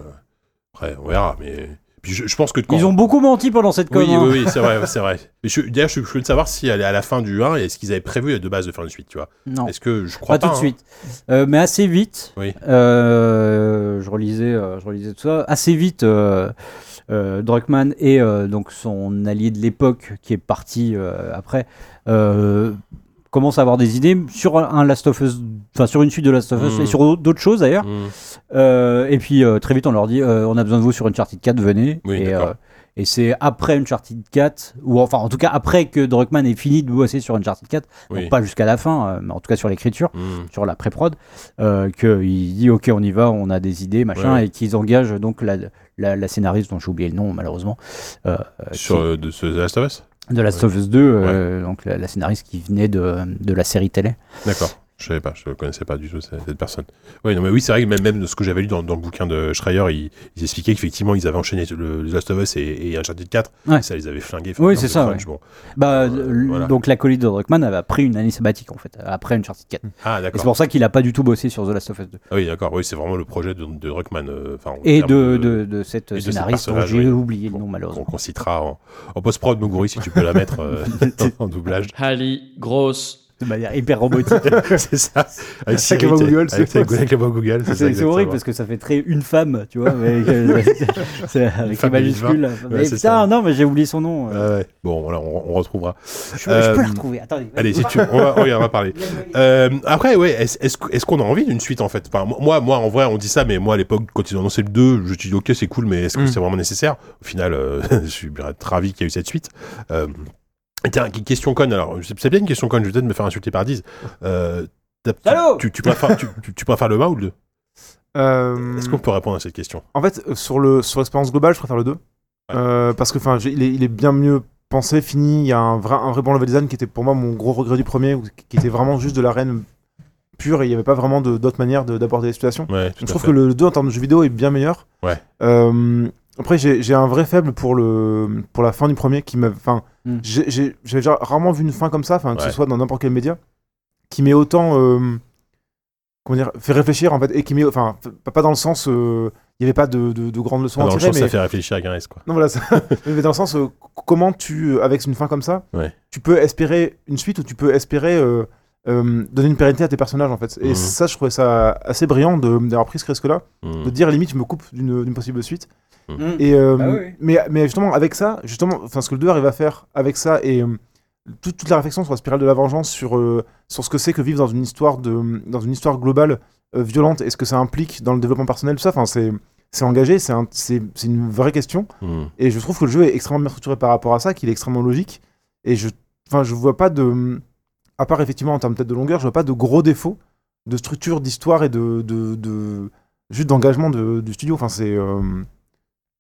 Speaker 1: après, on verra. Mais je, je pense que quand-
Speaker 2: Ils ont beaucoup menti pendant cette com.
Speaker 1: Oui,
Speaker 2: hein.
Speaker 1: oui, oui, c'est vrai, c'est vrai. D'ailleurs, je suis curieux de savoir si elle est à la fin du 1 et est-ce qu'ils avaient prévu de base de faire une suite, tu vois.
Speaker 2: Non,
Speaker 1: Est-ce que je crois
Speaker 2: pas,
Speaker 1: pas,
Speaker 2: tout de
Speaker 1: hein.
Speaker 2: suite. Euh, mais assez vite.
Speaker 1: Oui.
Speaker 2: euh, je, relisais, euh, je relisais tout ça. Assez vite, euh, Druckmann et donc son allié de l'époque qui est parti après. Commence à avoir des idées sur un Last of Us, enfin sur une suite de Last of Us et sur d'autres choses d'ailleurs.
Speaker 1: Hmm.
Speaker 2: Euh, et puis euh, très vite, on leur dit euh, on a besoin de vous sur Uncharted 4, venez.
Speaker 1: Oui,
Speaker 2: et et c'est après Uncharted 4, ou enfin en tout cas après que Druckmann ait fini de bosser sur Uncharted 4,
Speaker 1: Oui.
Speaker 2: donc pas jusqu'à la fin, euh, mais en tout cas sur l'écriture,
Speaker 1: Hmm.
Speaker 2: sur la pré-prod, qu'il dit ok on y va, on a des idées, machin,
Speaker 1: Ouais.
Speaker 2: et qu'ils engagent donc la, la, la scénariste dont j'ai oublié le nom malheureusement,
Speaker 1: Sur
Speaker 2: qui-
Speaker 1: de ce The Last of Us?
Speaker 2: De Last of Us 2, euh, donc la, la scénariste qui venait de, de la série télé.
Speaker 1: D'accord. Je savais pas, je connaissais pas du tout cette, cette personne. Oui, non, mais oui, c'est vrai que même, même de ce que j'avais lu dans, dans le bouquin de Schreier, ils, ils expliquaient qu'effectivement, ils avaient enchaîné le, le Last of Us et, et Uncharted 4.
Speaker 2: Ouais.
Speaker 1: Et ça, ils avaient flingué.
Speaker 2: Oui, c'est ça,
Speaker 1: crunch, bon.
Speaker 2: Bah,
Speaker 1: Euh,
Speaker 2: l-
Speaker 1: voilà.
Speaker 2: Donc l'acolyte de Druckmann avait pris une année sabbatique en fait, après Uncharted 4.
Speaker 1: Ah,
Speaker 2: Et c'est
Speaker 1: d'accord.
Speaker 2: pour ça qu'il a pas du tout bossé sur The Last of Us 2.
Speaker 1: Ah oui, d'accord. Oui, c'est vraiment le projet de, de Druckmann. euh,
Speaker 2: Et de, de, de cette
Speaker 1: et de ces
Speaker 2: scénariste dont j'ai
Speaker 1: oui.
Speaker 2: oublié le nom malheureusement.
Speaker 1: qu'on citera en, en post-prod, Moguri, si tu peux la mettre euh, en doublage.
Speaker 4: Halley, grosse.
Speaker 2: De manière hyper robotique.
Speaker 1: c'est ça. Avec Siri, t'es-
Speaker 3: Google,
Speaker 1: avec, avec- avec voix Google.
Speaker 2: c'est horrible parce que ça fait très une femme, tu vois, mais euh, avec les majuscules. Mais putain,
Speaker 1: ça.
Speaker 2: non, mais j'ai oublié son nom.
Speaker 1: Ouais, ouais. Bon, voilà, on, on retrouvera.
Speaker 2: je, je
Speaker 1: euh,
Speaker 2: peux la retrouver. Attendez.
Speaker 1: Allez, si tu, on va, on va parler. Euh, après, ouais, est-ce que- est-ce qu'on a envie d'une suite en fait? Enfin, Moi, moi, en vrai, on dit ça, mais moi, à l'époque, quand ils ont annoncé le 2, je me suis dit, ok, c'est cool, mais est-ce que
Speaker 3: Mm.
Speaker 1: c'est vraiment nécessaire? Au final, euh, je suis ravi qu'il y ait eu cette suite. Tiens, question conne, alors, c'est peut-être une question conne, je vais peut-être me faire insulter par 10. Euh, tu, tu, préfères, tu, tu- tu préfères le 1 ou le 2
Speaker 3: Euh,
Speaker 1: Est-ce qu'on peut répondre à cette question?
Speaker 3: En fait, euh, sur le sur l'expérience globale, je préfère le 2. Euh, parce que il est, il est bien mieux pensé, fini. Il y a un vrai, un vrai bon level design qui était pour moi mon gros regret du premier, qui était vraiment juste de l'arène pure et il n'y avait pas vraiment manières de- d'aborder les situations.
Speaker 1: Ouais,
Speaker 3: je trouve
Speaker 1: fait.
Speaker 3: que le 2 en termes de jeu vidéo est bien meilleur.
Speaker 1: Ouais.
Speaker 3: Euh, après, j'ai un vrai faible pour, le, pour la fin du premier qui m'a. Enfin,
Speaker 2: Mm.
Speaker 3: j'ai- rarement vu une fin comme ça, enfin, que
Speaker 1: Ouais.
Speaker 3: ce soit dans n'importe quel média, qui m'est autant. euh, comment dire Fait réfléchir en fait, et qui m'est. Enfin, pas dans le sens. euh, Il n'y avait pas de, de, de grandes leçons
Speaker 1: Ah,
Speaker 3: à tirer,
Speaker 1: sens,
Speaker 3: mais.
Speaker 1: ça fait réfléchir à Garès, quoi.
Speaker 3: Non, voilà, ça- mais dans le sens, euh, comment tu, euh, avec une fin comme ça,
Speaker 1: Ouais.
Speaker 3: tu peux espérer une suite ou tu peux espérer euh, euh, donner une pérennité à tes personnages en fait. Et
Speaker 1: Mhm.
Speaker 3: ça, je trouvais ça assez brillant d'avoir pris ce risque-là,
Speaker 1: Hmm.
Speaker 3: de dire limite, je me coupe d'une possible suite.
Speaker 2: Mm.
Speaker 3: Et, euh,
Speaker 2: Bah oui,
Speaker 3: mais, mais justement, avec ça, justement, enfin, ce que le 2 arrive à faire avec ça et euh, toute, toute la réflexion sur la spirale de la vengeance, sur, euh, sur ce que c'est que vivre dans une histoire, de, dans une histoire globale euh, violente et ce que ça implique dans le développement personnel, tout ça, enfin, c'est. C'est engagé, c'est un- c'est c'est une vraie question.
Speaker 1: Hmm.
Speaker 3: Et je trouve que le jeu est extrêmement bien structuré par rapport à ça, qu'il est extrêmement logique. Et je, enfin, je vois pas de, à part effectivement en termes peut-être de longueur, je vois pas de gros défauts de structure, d'histoire et de, de, de- juste d'engagement de- du studio. Enfin, c'est, euh, je- enfin, c'est-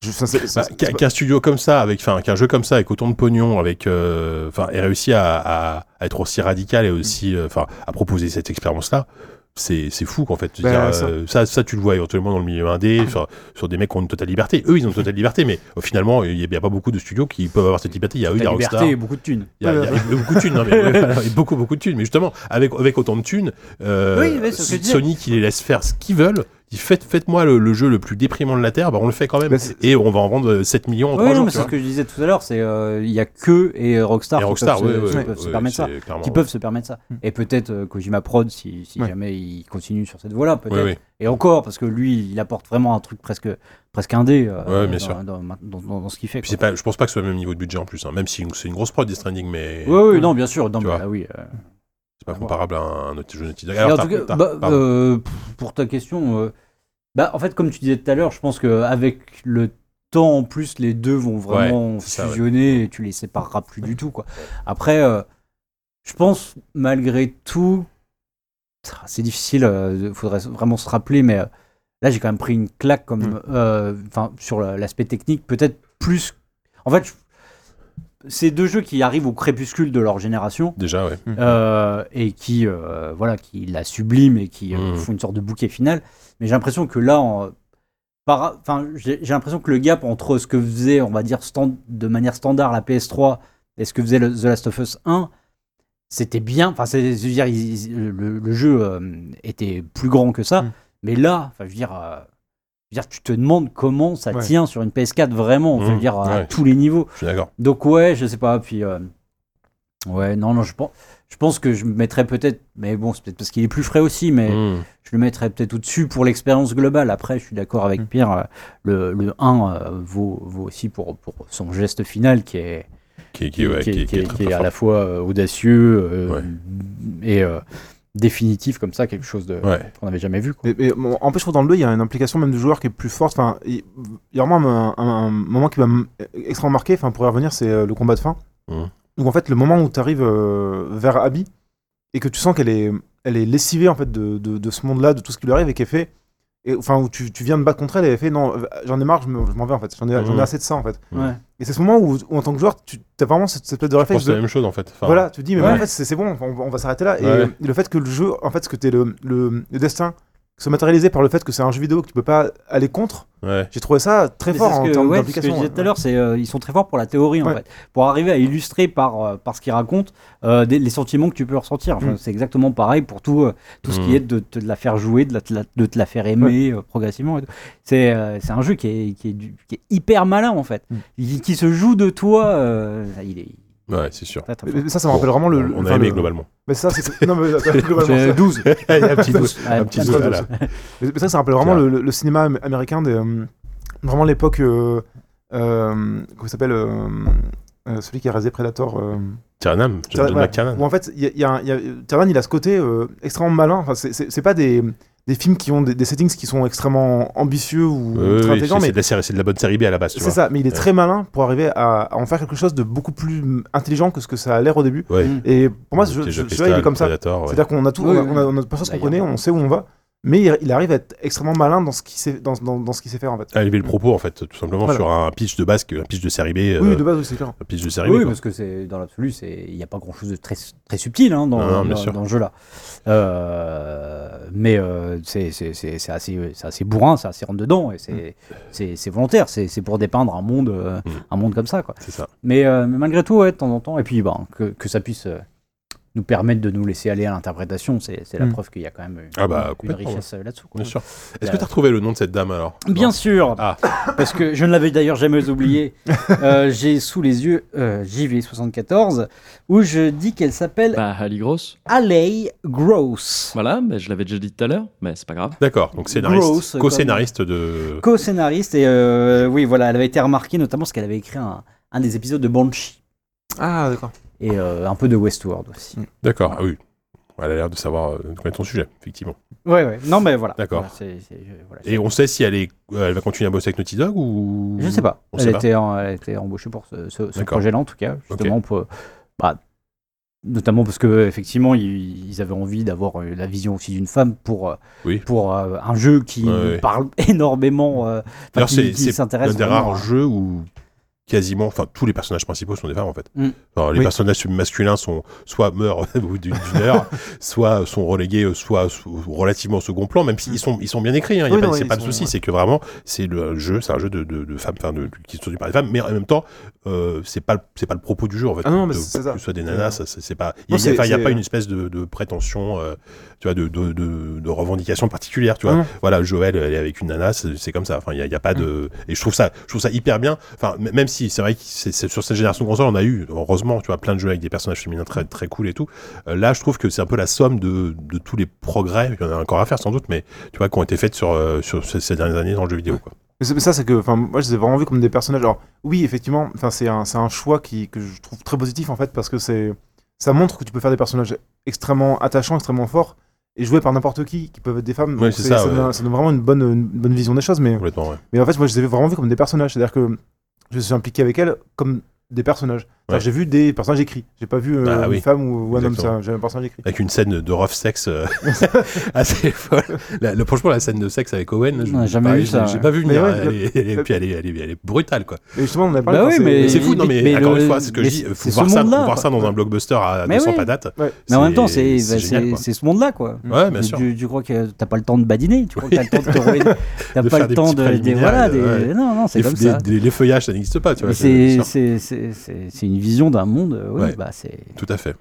Speaker 1: Bah,
Speaker 3: c'est-
Speaker 1: qu'un
Speaker 3: c'est-
Speaker 1: qu'un studio comme ça, avec, enfin, qu'un jeu comme ça, avec autant de pognon, avec, euh, enfin, ait réussi à, à- à être aussi radical et aussi, euh, enfin, à proposer cette expérience-là, c'est c'est fou qu'en fait. Veux
Speaker 3: Bah,
Speaker 1: dire,
Speaker 3: ça.
Speaker 1: euh, ça. ça, tu le vois éventuellement dans le milieu indé, sur, sur des mecs qui ont une totale liberté. Eux, ils ont une totale liberté, mais euh, finalement, il n'y a, pas beaucoup de studios qui peuvent avoir cette liberté. Il y a eux, il y a
Speaker 2: La
Speaker 1: Rockstar.
Speaker 2: liberté et beaucoup de thunes.
Speaker 1: Il y a, y a- il y a beaucoup de thunes, non, mais, ouais, voilà, il y a beaucoup, beaucoup de thunes. Mais justement, avec, avec autant de thunes, euh,
Speaker 2: Oui.
Speaker 1: Sony qui les laisse faire ce qu'ils veulent, dit faites, faites-moi le, le jeu le plus déprimant de la Terre, bah, on le fait quand même.
Speaker 3: Bah,
Speaker 1: et on va en vendre euh, 7 millions en
Speaker 2: Oui,
Speaker 1: 3
Speaker 2: non,
Speaker 1: jours.
Speaker 2: mais c'est ce que je disais tout à l'heure, c'est euh, il y a que et Rockstar,
Speaker 1: Et
Speaker 2: qui
Speaker 1: Rockstar,
Speaker 2: peuvent,
Speaker 1: oui,
Speaker 2: se, permettre ça. Qui peuvent se permettre ça. Et peut-être euh, Kojima Prod, si, si
Speaker 3: Ouais.
Speaker 2: jamais il continue sur cette voie-là, peut-être. Et encore, parce que lui, il apporte vraiment un truc presque, presque indé euh,
Speaker 1: Ouais, bien
Speaker 2: dans,
Speaker 1: sûr.
Speaker 2: dans, dans- dans- dans ce qu'il fait.
Speaker 1: Puis pas, je pense pas que ce soit le même niveau de budget en plus, hein, même si c'est une grosse prod des Stranding, mais
Speaker 2: Oui, oui, non, bien sûr. Non, mais là, oui. euh.
Speaker 1: C'est pas
Speaker 2: à
Speaker 1: comparable à un autre jeu Naughty Dog. Alors,
Speaker 2: en
Speaker 1: t'as-
Speaker 2: tout cas,
Speaker 1: t'as-
Speaker 2: bah, euh, pour ta question, euh, bah, en fait, comme tu disais tout à l'heure, je pense qu'avec le temps en plus, les deux vont vraiment
Speaker 1: c'est ça, ouais.
Speaker 2: fusionner et tu les sépareras plus du tout. Quoi. Après, euh, je pense malgré tout, c'est difficile, il faudrait vraiment se rappeler, mais là j'ai quand même pris une claque comme,
Speaker 3: Mm.
Speaker 2: sur la- l'aspect technique, peut-être plus. En fait, je- c'est deux jeux qui arrivent au crépuscule de leur génération.
Speaker 1: Déjà, ouais.
Speaker 2: Euh, et qui euh, voilà qui la sublime et qui euh,
Speaker 1: Mm.
Speaker 2: font une sorte de bouquet final mais j'ai l'impression que là en- par- enfin j'ai j'ai l'impression que le gap entre ce que faisait on va dire stand- de manière standard la PS3 et ce que faisait le- The Last of Us 1 c'était bien enfin c'est je veux dire le, le jeu euh, était plus grand que ça
Speaker 3: Mm.
Speaker 2: mais là enfin je veux dire euh, je veux dire, tu te demandes comment ça
Speaker 3: Ouais.
Speaker 2: tient sur une PS4 vraiment, enfin, je veux
Speaker 1: Mm.
Speaker 2: dire, à
Speaker 1: Ouais.
Speaker 2: tous les niveaux.
Speaker 1: Je suis d'accord.
Speaker 2: Donc ouais, je sais pas. Puis euh, ouais, non, non, je pense, je pense que je me mettrais peut-être, mais bon, c'est peut-être parce qu'il est plus frais aussi, mais
Speaker 1: Mm.
Speaker 2: je le mettrais peut-être au-dessus pour l'expérience globale. Après, je suis d'accord avec
Speaker 3: Mm.
Speaker 2: Pierre. euh, Le, le 1 euh, vaut, vaut aussi pour, pour son geste final qui est,
Speaker 1: Qui, qui, ouais,
Speaker 2: qui est-
Speaker 1: qui,
Speaker 2: est- à la fois audacieux euh,
Speaker 1: Ouais.
Speaker 2: et euh, définitif comme ça, quelque chose de
Speaker 1: Ouais.
Speaker 2: qu'on n'avait jamais vu. Quoi.
Speaker 3: Mais, mais, bon, en plus, je trouve dans le 2, il y a une implication même du joueur qui est plus forte. Enfin, il il y a vraiment un, un- un moment qui m'a extrêmement marqué. Enfin, pour y revenir, c'est euh, le combat de fin.
Speaker 1: Mhm.
Speaker 3: Donc, en fait, le moment où tu arrives vers Abby et que tu sens qu'elle est, elle est lessivée en fait de, de, de ce monde-là, de tout ce qui lui arrive et qu'elle fait. Et, enfin, où tu, tu viens de battre contre elle et elle fait non, euh, j'en ai marre, je me- je m'en vais en fait. J'en ai, assez de ça en fait.
Speaker 2: Ouais.
Speaker 3: Et c'est ce moment où, où, en tant que joueur, tu as vraiment cette, cette espèce de réflexe
Speaker 1: c'est
Speaker 3: de.
Speaker 1: la même chose en fait. Enfin,
Speaker 3: Voilà, tu te dis, mais
Speaker 2: Ouais.
Speaker 3: en fait, c'est c'est bon, on, va- on va s'arrêter là.
Speaker 1: Ouais.
Speaker 3: Et le fait que le jeu, en fait, ce que t'es le, le, le destin se matérialisé par le fait que c'est un jeu vidéo que tu peux pas aller contre,
Speaker 1: Ouais.
Speaker 3: j'ai trouvé ça très
Speaker 2: Mais
Speaker 3: fort en
Speaker 2: que-
Speaker 3: termes
Speaker 2: ouais, c'est ce que je
Speaker 3: d'implication.
Speaker 2: disais tout à l'heure, c'est euh, ils sont très forts pour la théorie en fait, pour arriver à illustrer par euh, par ce qu'ils racontent euh, des- les sentiments que tu peux ressentir. Enfin,
Speaker 3: Mm.
Speaker 2: C'est exactement pareil pour tout euh, tout ce qui
Speaker 1: Mm.
Speaker 2: est de te de la faire jouer, de, la- de la- de te la faire aimer euh, progressivement. et tout. C'est euh, c'est un jeu qui est qui est, du- qui est hyper malin en fait,
Speaker 3: Mm.
Speaker 2: qui, qui se joue de toi. euh, il est
Speaker 1: Ouais, c'est sûr.
Speaker 3: Mais- mais ça, ça me rappelle vraiment le.
Speaker 1: on
Speaker 3: enfin,
Speaker 1: a aimé
Speaker 3: le-
Speaker 1: globalement.
Speaker 3: Mais ça, c'est. non, mais attends, globalement,
Speaker 2: C'est
Speaker 3: ça-
Speaker 2: 12.
Speaker 1: Il y a un petit doute.
Speaker 2: Ouais,
Speaker 1: Un petit
Speaker 2: un
Speaker 1: doute,
Speaker 2: peu
Speaker 1: voilà.
Speaker 3: Mais mais ça, ça rappelle vraiment le, le- cinéma am- américain, des, euh, vraiment l'époque. Euh, euh, comment il s'appelle euh, euh, Celui qui a rasé Predator. euh,
Speaker 1: Tyrannam, John
Speaker 3: Voilà.
Speaker 1: McTiernan.
Speaker 3: Où en fait, il y a, y a y a- Tyrone, il a ce côté euh, extrêmement malin. Enfin, c'est pas des, des films qui ont des, des settings qui sont extrêmement ambitieux ou très
Speaker 1: oui,
Speaker 3: intelligents,
Speaker 1: c'est
Speaker 3: mais
Speaker 1: de de la bonne série B à la base, tu
Speaker 3: c'est ça. Mais il est
Speaker 1: Ouais.
Speaker 3: très malin pour arriver à, à en faire quelque chose de beaucoup plus intelligent que ce que ça a l'air au début.
Speaker 1: Ouais.
Speaker 3: Et pour moi, ce jeu, il est comme ça. C'est-à-dire qu'on a tout,
Speaker 2: Oui,
Speaker 3: on a, on a, on a pas chose qu'on connaît, on sait où on va, mais il, il arrive à être extrêmement malin dans ce qu'il sait, dans, dans, dans ce qu'il sait faire en fait.
Speaker 1: à élever le propos en fait tout simplement
Speaker 3: Voilà.
Speaker 1: sur un pitch de base un pitch de série B euh,
Speaker 3: Oui, de base, oui, c'est clair.
Speaker 1: un pitch de série
Speaker 2: Oui,
Speaker 1: B quoi.
Speaker 2: parce que c'est dans l'absolu, c'est il n'y a pas grand chose de très très subtil hein, dans,
Speaker 1: Non,
Speaker 2: dans- dans le jeu là. Euh, mais euh, c'est c'est- c'est- c'est assez c'est assez bourrin, c'est assez rentre dedans et c'est c'est c'est volontaire, c'est c'est pour dépeindre un monde euh,
Speaker 1: Mm.
Speaker 2: un monde comme ça quoi.
Speaker 1: c'est ça
Speaker 2: Mais, euh, mais malgré tout, ouais, de temps en temps, et puis ben, que, que ça puisse euh, nous permettre de nous laisser aller à l'interprétation, c'est la
Speaker 3: Mm.
Speaker 2: preuve qu'il y a quand même une,
Speaker 1: Ah bah,
Speaker 2: une richesse euh, là-dessous. quoi.
Speaker 1: bien sûr est-ce que tu as retrouvé le nom de cette dame alors?
Speaker 2: Bien
Speaker 1: Non.
Speaker 2: sûr,
Speaker 1: ah
Speaker 2: parce que je ne l'avais d'ailleurs jamais oublié. Euh, J'ai sous les yeux euh, JV74 où je dis qu'elle s'appelle
Speaker 4: Bah, Ali Gross.
Speaker 2: Alei Gross.
Speaker 4: Voilà, bah, je l'avais déjà dit tout à l'heure, mais c'est pas grave.
Speaker 1: d'accord donc scénariste co-scénariste de
Speaker 2: Co-scénariste et euh, oui voilà elle avait été remarquée notamment parce qu'elle avait écrit un, un des épisodes de Banshee
Speaker 3: Ah, d'accord.
Speaker 2: Et euh, un peu de Westworld aussi.
Speaker 1: d'accord ah oui elle a l'air de savoir euh, connaître son sujet effectivement
Speaker 2: Ouais ouais non mais voilà.
Speaker 1: D'accord.
Speaker 2: Voilà, c'est- c'est- je- voilà,
Speaker 1: et on sait si elle est elle va continuer à bosser avec Naughty Dog ou
Speaker 2: Je sais pas.
Speaker 1: on
Speaker 2: Elle
Speaker 1: sait pas
Speaker 2: était, en- elle était embauchée pour ce, ce- projet-là en tout cas, justement pour, bah, notamment parce que effectivement ils, ils avaient envie d'avoir euh, la vision aussi d'une femme pour
Speaker 1: Oui.
Speaker 2: pour euh, un jeu qui
Speaker 1: Ouais, ouais.
Speaker 2: parle énormément, euh, qui,
Speaker 1: c'est
Speaker 2: qui
Speaker 1: c'est
Speaker 2: s'intéresse
Speaker 1: un des rares jeux où quasiment, enfin tous les personnages principaux sont des femmes en fait.
Speaker 2: Mm.
Speaker 1: Les
Speaker 3: Oui.
Speaker 1: personnages masculins sont soit meurent au bout d'une heure, soit sont relégués, euh, soit relativement au second plan, même s'ils sont ils sont bien écrits. Hein,
Speaker 3: Oui,
Speaker 1: c'est pas le
Speaker 3: sont-
Speaker 1: souci,
Speaker 3: ouais.
Speaker 1: c'est que vraiment c'est le jeu, c'est un jeu de, de, de femmes, enfin de, qui sont produits par des femmes, mais en même temps euh, c'est pas le- c'est pas le propos du jeu en fait.
Speaker 3: Ah non, mais
Speaker 1: De-
Speaker 3: c'est ça.
Speaker 1: Que ce soit des nanas, c'est pas. Il y
Speaker 3: Non,
Speaker 1: a, y pas une espèce de, de prétention, euh, tu vois, de, de, de, de revendication particulière, tu vois.
Speaker 3: Ah non.
Speaker 1: Voilà, Joël, elle est avec une nana, c'est comme ça. Enfin, il y a, pas de. Et je trouve ça, je trouve ça hyper bien. Enfin, même si c'est vrai que c'est sur cette génération de consoles, on a eu, heureusement, tu vois, plein de jeux avec des personnages féminins très très cool et tout. Euh, là, je trouve que c'est un peu la somme de, de tous les progrès. Il y en a encore à faire sans doute, mais tu vois, qui ont été faits sur euh, sur ces, dernières années dans le jeu vidéo. Quoi.
Speaker 3: Mais ça, c'est que, enfin, moi, je les ai vraiment vus comme des personnages. Alors, oui, effectivement, enfin, c'est un, c'est un choix qui, que je trouve très positif en fait, parce que c'est, ça montre que tu peux faire des personnages extrêmement attachants, extrêmement forts, et joués par n'importe qui, qui peuvent être des femmes.
Speaker 1: Ouais, ça, ouais.
Speaker 3: donne, ça donne vraiment une bonne, une bonne vision des choses. Mais,
Speaker 1: ouais.
Speaker 3: mais en fait, moi, je les ai vraiment vus comme des personnages. C'est-à-dire que je suis impliqué avec elles comme des personnages. Enfin, J'ai vu des personnages écrits. J'ai pas vu euh,
Speaker 1: Ah
Speaker 3: une
Speaker 1: oui.
Speaker 3: femme ou, ou un homme,
Speaker 1: Exactement.
Speaker 3: ça. J'ai un personnage écrit.
Speaker 1: Avec une scène de rough sex euh, assez folle. La- le, franchement, la scène de sexe avec Owen, je-
Speaker 2: jamais vu ça,
Speaker 1: J'ai
Speaker 2: ouais.
Speaker 1: pas vu venir.
Speaker 3: Ouais,
Speaker 1: est- puis elle est, elle est- elle est brutale, quoi.
Speaker 3: Et justement, on a parlé.
Speaker 2: Bah oui,
Speaker 3: c'est-
Speaker 2: mais-
Speaker 1: c'est fou, non, mais,
Speaker 2: mais
Speaker 1: encore
Speaker 2: le-
Speaker 1: une fois, c'est ce que
Speaker 2: mais
Speaker 1: je dis. Faut voir ça,
Speaker 2: monde-là,
Speaker 1: voir ça dans un blockbuster à
Speaker 2: Mais
Speaker 1: 200
Speaker 2: oui.
Speaker 1: patates.
Speaker 3: Ouais.
Speaker 2: Mais en même temps, c'est bah, c'est- ce monde-là, quoi.
Speaker 1: Ouais, bien sûr.
Speaker 2: Tu, crois que t'as pas le temps de badiner, tu crois que t'as le temps de te rouler. T'as pas le temps de. voilà,
Speaker 1: ouais.
Speaker 2: non, non, c'est
Speaker 1: Les,
Speaker 2: comme ça.
Speaker 1: les feuillages, ça n'existe pas, tu vois. C'est
Speaker 2: C'est une vision d'un monde, euh, oui,
Speaker 1: Ouais.
Speaker 2: bah c'est.
Speaker 1: Tout à fait.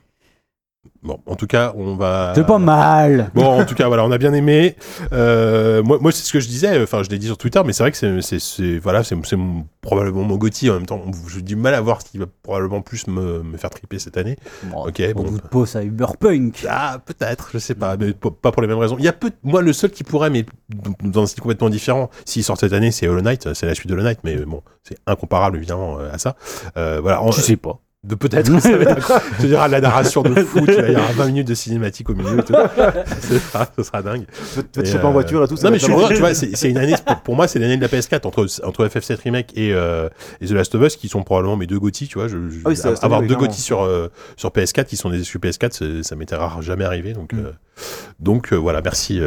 Speaker 1: Bon, en tout cas, on va.
Speaker 2: C'est pas mal.
Speaker 1: Bon, en tout cas, voilà, on a bien aimé. Euh, moi, moi c'est ce que je disais. Enfin, je l'ai dit sur Twitter, mais c'est vrai que c'est, voilà, c'est, probablement mon Gotti. En même temps, j'ai du mal à voir ce qui va probablement plus me, me faire triper cette année.
Speaker 2: Bon,
Speaker 1: Ok,
Speaker 2: on
Speaker 1: bon.
Speaker 2: vous pose à Uberpunk.
Speaker 1: Ah, peut-être, je sais pas, mais pas pour les mêmes raisons. Il y a peu, moi, le seul qui pourrait, mais dans un style complètement différent, s'il sort cette année, c'est Hollow Knight, c'est la suite de Hollow Knight, mais bon, c'est incomparable évidemment euh, à ça. Euh, voilà, en-
Speaker 2: Je sais pas.
Speaker 1: De peut-être, ça va être la narration de fou, tu vas- il y aura 20 minutes de cinématique au milieu, et tout. ce, sera, ce sera dingue.
Speaker 3: Tu vas te
Speaker 1: Et,
Speaker 3: choper en
Speaker 1: euh,
Speaker 3: voiture et tout. ça
Speaker 1: Non mais je suis tu vois, c'est une année, pour, pour moi c'est l'année de la PS4 entre, entre FF7 Remake et, euh, et The Last of Us qui sont probablement mes deux GOTY, tu vois. Je, je-
Speaker 3: Ah oui,
Speaker 1: avoir deux. GOTY sur, euh, sur PS4 qui sont des exclus PS4, c'est- ça m'était rare jamais arrivé. Donc,
Speaker 3: Mm.
Speaker 1: euh, donc voilà, merci,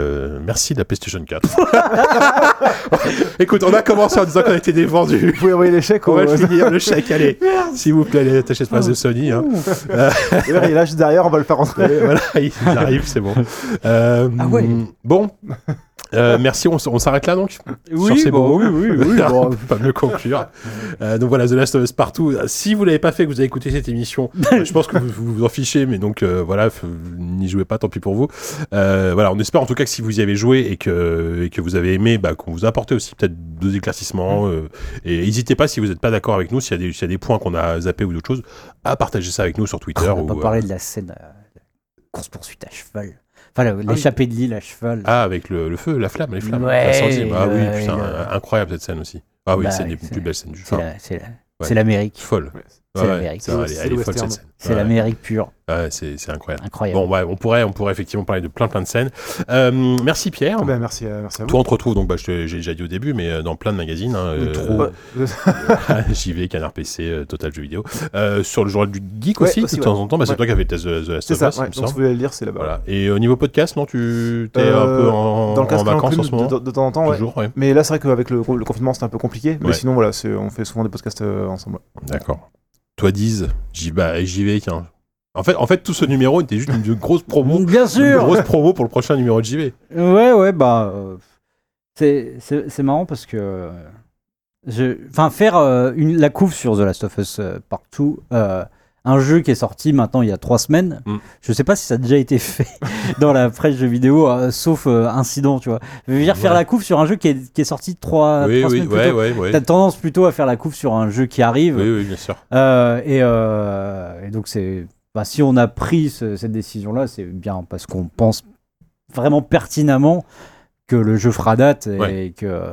Speaker 1: merci de la PlayStation 4. Écoute, on a commencé en disant qu'on était des vendus.
Speaker 3: Vous pouvez envoyer les chèques
Speaker 1: On va finir, le chèque, allez. S'il vous plaît, allez, t'achètes pas de Sony. Hein.
Speaker 3: Là, il juste derrière, on va le faire rentrer.
Speaker 1: Voilà, il arrive, c'est bon. Euh,
Speaker 2: Ah ouais.
Speaker 1: Bon. Euh, merci, on, s'arrête là donc?
Speaker 2: Oui,
Speaker 1: ces
Speaker 2: bon,
Speaker 1: mots.
Speaker 2: oui, oui, oui. bon.
Speaker 1: Pas mieux conclure. Euh, donc voilà, The Last of Us Partout. Si vous l'avez pas fait, que vous avez écouté cette émission, euh, je pense que vous vous, en fichez, mais donc euh, voilà, n'y jouez pas, tant pis pour vous. Voilà, on espère en tout cas que si vous y avez joué et que, et que vous avez aimé, bah, qu'on vous a apporté aussi peut-être deux éclaircissements. et n'hésitez pas, si vous n'êtes pas d'accord avec nous, s'il y, a des- s'il y a des points qu'on a zappés ou d'autres choses, à partager ça avec nous sur Twitter.
Speaker 2: On
Speaker 1: ou,
Speaker 2: va pas parler de la scène euh, course-poursuite à cheval. Enfin, la- l'échappée de l'île à cheval.
Speaker 1: Ah, avec le, le feu, la flamme, les flammes.
Speaker 2: Ouais.
Speaker 1: Ah oui, putain,
Speaker 2: le-
Speaker 1: incroyable cette scène aussi. Ah oui,
Speaker 2: Bah,
Speaker 1: c'est une des plus belles scènes du film.
Speaker 2: c'est l'Amérique.
Speaker 1: Folle.
Speaker 2: C'est
Speaker 1: Ouais,
Speaker 2: l'Amérique.
Speaker 1: c'est
Speaker 3: C'est le.
Speaker 2: C'est
Speaker 1: Ouais.
Speaker 2: l'Amérique pure.
Speaker 1: Ouais, c'est c'est incroyable.
Speaker 2: Incroyable.
Speaker 1: Bon, ouais, on pourrait, on pourrait effectivement parler de plein plein de scènes. Euh, merci Pierre.
Speaker 3: Ben, merci, à- merci à vous.
Speaker 1: Toi, on te retrouve, donc bah, je te- j'ai déjà dit au début, mais euh, dans plein de magazines. hein, euh,
Speaker 2: Trop.
Speaker 3: Ouais.
Speaker 1: JV, Canard PC, euh, Total Jeux vidéo. Euh, sur le journal du Geek
Speaker 3: Ouais,
Speaker 1: aussi,
Speaker 3: aussi,
Speaker 1: de temps en temps. Bah, c'est
Speaker 3: Ouais.
Speaker 1: toi qui avais fait The, The Last
Speaker 3: C'est
Speaker 1: of
Speaker 3: ça, Donc, si vous voulez le lire, c'est là-bas.
Speaker 1: Voilà. Et au niveau podcast, non, tu es un
Speaker 3: Euh,
Speaker 1: peu en,
Speaker 3: Dans le
Speaker 1: en
Speaker 3: casque
Speaker 1: vacances en ce moment
Speaker 3: de, de temps en temps. Mais là, c'est vrai qu'avec le, le confinement, c'était un peu compliqué. Mais sinon, voilà, c'est- on fait souvent des podcasts euh, ensemble.
Speaker 1: D'accord. Toi, Diz, j'y bah, j'y vais, tiens. En fait, en fait, tout ce numéro était juste une grosse promo.
Speaker 2: Bien
Speaker 1: Une grosse promo pour le prochain numéro de JV.
Speaker 2: Ouais, ouais, bah. euh, c'est- c'est marrant parce que. euh, Enfin, faire euh, une, la couve sur The Last of Us partout, un jeu qui est sorti maintenant il y a trois semaines,
Speaker 1: Mm.
Speaker 2: je sais pas si ça a déjà été fait dans la presse jeux vidéo, euh, sauf euh, incident, tu vois. Je veux dire, faire
Speaker 1: Ouais.
Speaker 2: la couve sur un jeu qui est, qui est sorti trois,
Speaker 1: oui,
Speaker 2: trois
Speaker 1: oui,
Speaker 2: semaines plus tôt.
Speaker 1: ouais.
Speaker 2: T'as tendance plutôt à faire la couve sur un jeu qui arrive.
Speaker 1: Oui, oui, bien sûr.
Speaker 2: Euh, et, et donc, c'est. bah, si on a pris ce- cette décision-là, c'est bien parce qu'on pense vraiment pertinemment que le jeu fera date et que.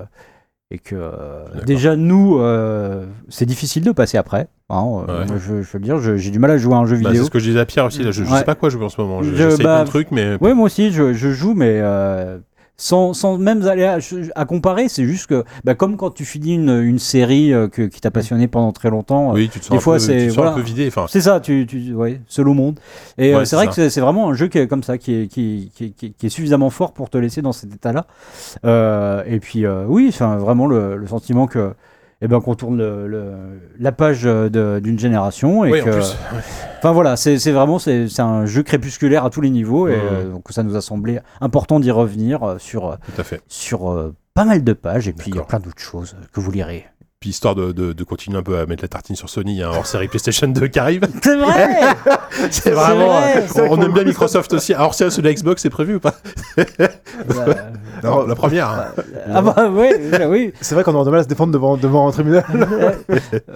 Speaker 2: Et que euh, déjà, nous, euh, c'est difficile de passer après. hein, euh,
Speaker 1: Ouais.
Speaker 2: je, je veux dire, j'ai du mal à jouer à un jeu
Speaker 1: Bah, c'est
Speaker 2: vidéo.
Speaker 1: ce que je disais à Pierre aussi. Là, je, je
Speaker 2: Ouais.
Speaker 1: sais pas quoi jouer en ce moment. Je-
Speaker 2: Je-
Speaker 1: J'essaie
Speaker 2: bah,
Speaker 1: plein de trucs, mais
Speaker 2: Oui, moi aussi, je, je joue, mais euh, sans, sans même aller à, à comparer, c'est juste que, bah, comme quand tu finis une, une série euh, que, qui t'a passionné pendant très longtemps,
Speaker 1: oui, tu te sens,
Speaker 2: des
Speaker 1: un,
Speaker 2: fois, c'est- voilà.
Speaker 1: un peu vidé. Enfin,
Speaker 2: C'est ça, tu, tu, ouais, seul au monde. Et
Speaker 1: Ouais,
Speaker 2: euh,
Speaker 1: c'est
Speaker 2: vrai
Speaker 1: ça.
Speaker 2: que c'est vraiment un jeu qui est comme ça, qui est, qui, qui, qui- qui est suffisamment fort pour te laisser dans cet état-là. Euh, et puis, euh, oui, c'est un- vraiment le, le sentiment que. Eh ben, qu'on tourne le- le- la page euh, d'une génération et
Speaker 1: oui,
Speaker 2: que,
Speaker 1: en plus.
Speaker 2: enfin voilà, c'est vraiment c'est un jeu crépusculaire à tous les niveaux et euh, donc ça nous a semblé important d'y revenir euh, sur
Speaker 1: Tout à fait.
Speaker 2: sur euh, pas mal de pages et puis il y a plein d'autres choses que vous lirez.
Speaker 1: Puis histoire de, de, de continuer un peu à mettre la tartine sur Sony, il y a un hors-série PlayStation 2 qui arrive.
Speaker 2: C'est vrai.
Speaker 1: C'est vraiment.
Speaker 2: vrai,
Speaker 1: on aime bien Microsoft aussi. Alors, c'est de la Xbox, c'est prévu ou pas Non, La première. hein.
Speaker 2: ah bah ouais, oui.
Speaker 3: C'est vrai qu'on aura du mal à se défendre devant, devant un tribunal.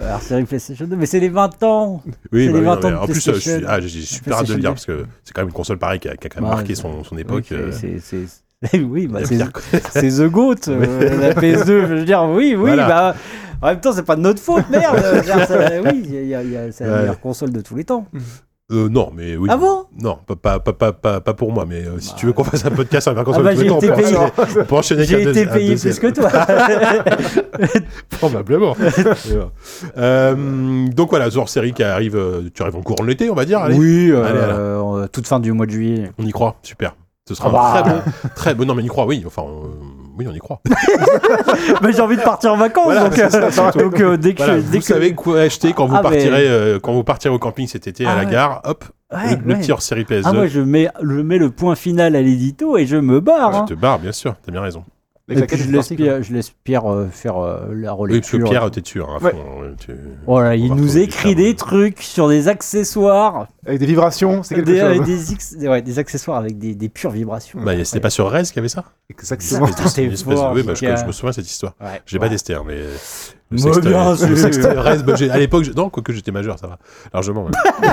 Speaker 2: Alors c'est PlayStation 2, mais c'est les 20 ans.
Speaker 1: Oui, bah
Speaker 2: les
Speaker 1: oui,
Speaker 2: 20
Speaker 1: non, mais
Speaker 2: ans de
Speaker 1: en plus, euh, je suis,
Speaker 2: PlayStation.
Speaker 1: ah, j'ai j'ai super hâte de le dire parce que c'est quand même une console pareille qui a, qui a quand même
Speaker 2: Bah,
Speaker 1: marqué son, son
Speaker 2: Oui,
Speaker 1: époque.
Speaker 2: c'est-
Speaker 1: euh,
Speaker 2: c'est- oui, bah, c'est The Goat, euh, la PS2. Je veux dire, oui, oui,
Speaker 1: Voilà.
Speaker 2: bah. En même temps, c'est pas de notre faute, merde. Dire, ça- oui, y a- y a- c'est la
Speaker 1: Ouais.
Speaker 2: meilleure console de tous les temps.
Speaker 1: Euh, non, mais oui.
Speaker 2: Ah bon?
Speaker 1: Non, pas, pas, pas, pas, pas, pas pour moi, mais euh, si
Speaker 2: Bah,
Speaker 1: tu veux qu'on fasse un podcast sur les vacances
Speaker 2: Ah bah,
Speaker 1: toi, on
Speaker 2: été
Speaker 1: peut
Speaker 2: payé.
Speaker 1: enchaîner- enchaîner
Speaker 2: J'ai été payé plus que toi.
Speaker 1: Probablement. Euh, donc voilà, hors série qui arrive, tu arrives en cours de l'été, on va dire. Allez.
Speaker 2: oui,
Speaker 1: Allez,
Speaker 2: toute fin du mois de juillet.
Speaker 1: On y croit, super. Ce sera
Speaker 2: Ah bah.
Speaker 1: un très bon, très bon. Non, mais on y croit, oui. Enfin, euh, oui, on y croit.
Speaker 2: Mais j'ai envie de partir en vacances,
Speaker 1: Voilà,
Speaker 2: donc,
Speaker 1: ça,
Speaker 2: euh, donc euh, dès que,
Speaker 1: Voilà,
Speaker 2: dès
Speaker 1: vous
Speaker 2: que
Speaker 1: savez quoi acheter quand vous
Speaker 2: Ah, mais-
Speaker 1: partirez, euh, quand vous partirez au camping cet été à
Speaker 2: Ah
Speaker 1: la gare. Hop,
Speaker 2: Ouais,
Speaker 1: le, petit hors série PS2.
Speaker 2: Ah moi je mets, je mets le point final à l'édito et je me barre. hein.
Speaker 1: Je te barre, bien sûr. T'as bien raison.
Speaker 3: Avec
Speaker 2: Et
Speaker 3: la
Speaker 2: puis je laisse, Pierre, je laisse Pierre euh, faire euh, la
Speaker 1: Oui, parce que
Speaker 2: relecture.
Speaker 1: Pierre, t'es sûr. Hein, à
Speaker 3: Ouais.
Speaker 1: fond, tu-
Speaker 2: Voilà,
Speaker 1: On
Speaker 2: il nous écrit des trucs sur des accessoires.
Speaker 3: Avec des vibrations, c'est quelque
Speaker 2: des,
Speaker 3: chose.
Speaker 2: euh, des, X- des- ouais, des accessoires avec des, des pures vibrations.
Speaker 1: Bah, c'était pas sur Rez qu'il y avait ça?
Speaker 3: Exactement.
Speaker 1: Une espèce
Speaker 2: fort,
Speaker 1: Oui, bah, je, je me souviens de cette histoire.
Speaker 2: Ouais.
Speaker 1: J'ai pas testé, hein, mais. Le Rez, j'ai- à l'époque, non, quoique j'étais majeur, ça va. Largement, même.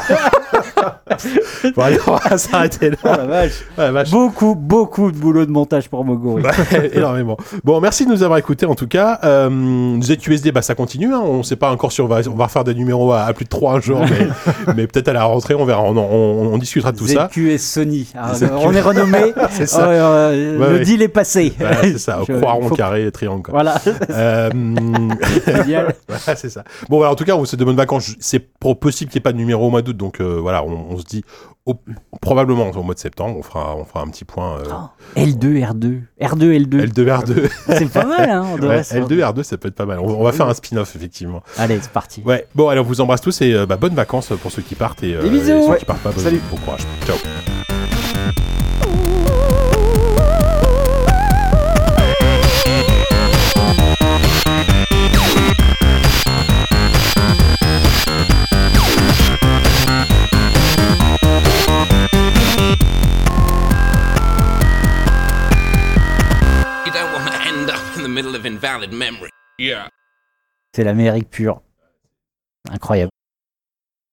Speaker 1: bon, allez, on va s'arrêter
Speaker 2: Oh
Speaker 1: là.
Speaker 2: la vache.
Speaker 1: Ouais, la vache.
Speaker 2: Beaucoup, beaucoup de boulot de montage pour Moguri.
Speaker 1: Ouais, énormément. Bon, merci de nous avoir écoutés en tout cas. Euh, ZQSD, bah, ça continue. Hein. On sait pas encore si on va, on va refaire des numéros à, à plus de 3 un jour, mais, mais peut-être à la rentrée, on verra. On, en- on- on discutera de tout ça.
Speaker 2: ZQS Sony.
Speaker 1: ZQS.
Speaker 2: On est renommé.
Speaker 1: C'est
Speaker 2: Oh,
Speaker 1: ça.
Speaker 2: euh, le
Speaker 1: ouais.
Speaker 2: deal est passé.
Speaker 1: C'est ça.
Speaker 2: Je-
Speaker 1: Croix, rond,
Speaker 2: faut-
Speaker 1: carré, triangle. Quoi.
Speaker 2: Voilà.
Speaker 1: Euh, voilà, c'est ça. Bon, en tout cas, on vous souhaite de bonnes vacances. C'est possible qu'il n'y ait pas de numéro au mois d'août, donc euh, voilà, on, on se dit au- probablement au mois de septembre, on fera, on fera un petit point. euh,
Speaker 2: L2, R2. R2, L2.
Speaker 1: L2, R2.
Speaker 2: C'est pas mal, hein. on devrait
Speaker 1: Ouais,
Speaker 2: se-
Speaker 1: L2, R2, ça peut être pas mal. On, on va faire un spin-off, effectivement.
Speaker 2: Allez, c'est parti.
Speaker 1: Ouais, bon, alors on vous embrasse tous et euh, bah, bonnes vacances pour ceux qui partent et, euh,
Speaker 2: Des bisous.
Speaker 1: et ceux
Speaker 2: Ouais.
Speaker 1: qui partent pas,
Speaker 3: Salut.
Speaker 1: bon courage. Ciao.
Speaker 2: C'est l'Amérique pure. Incroyable.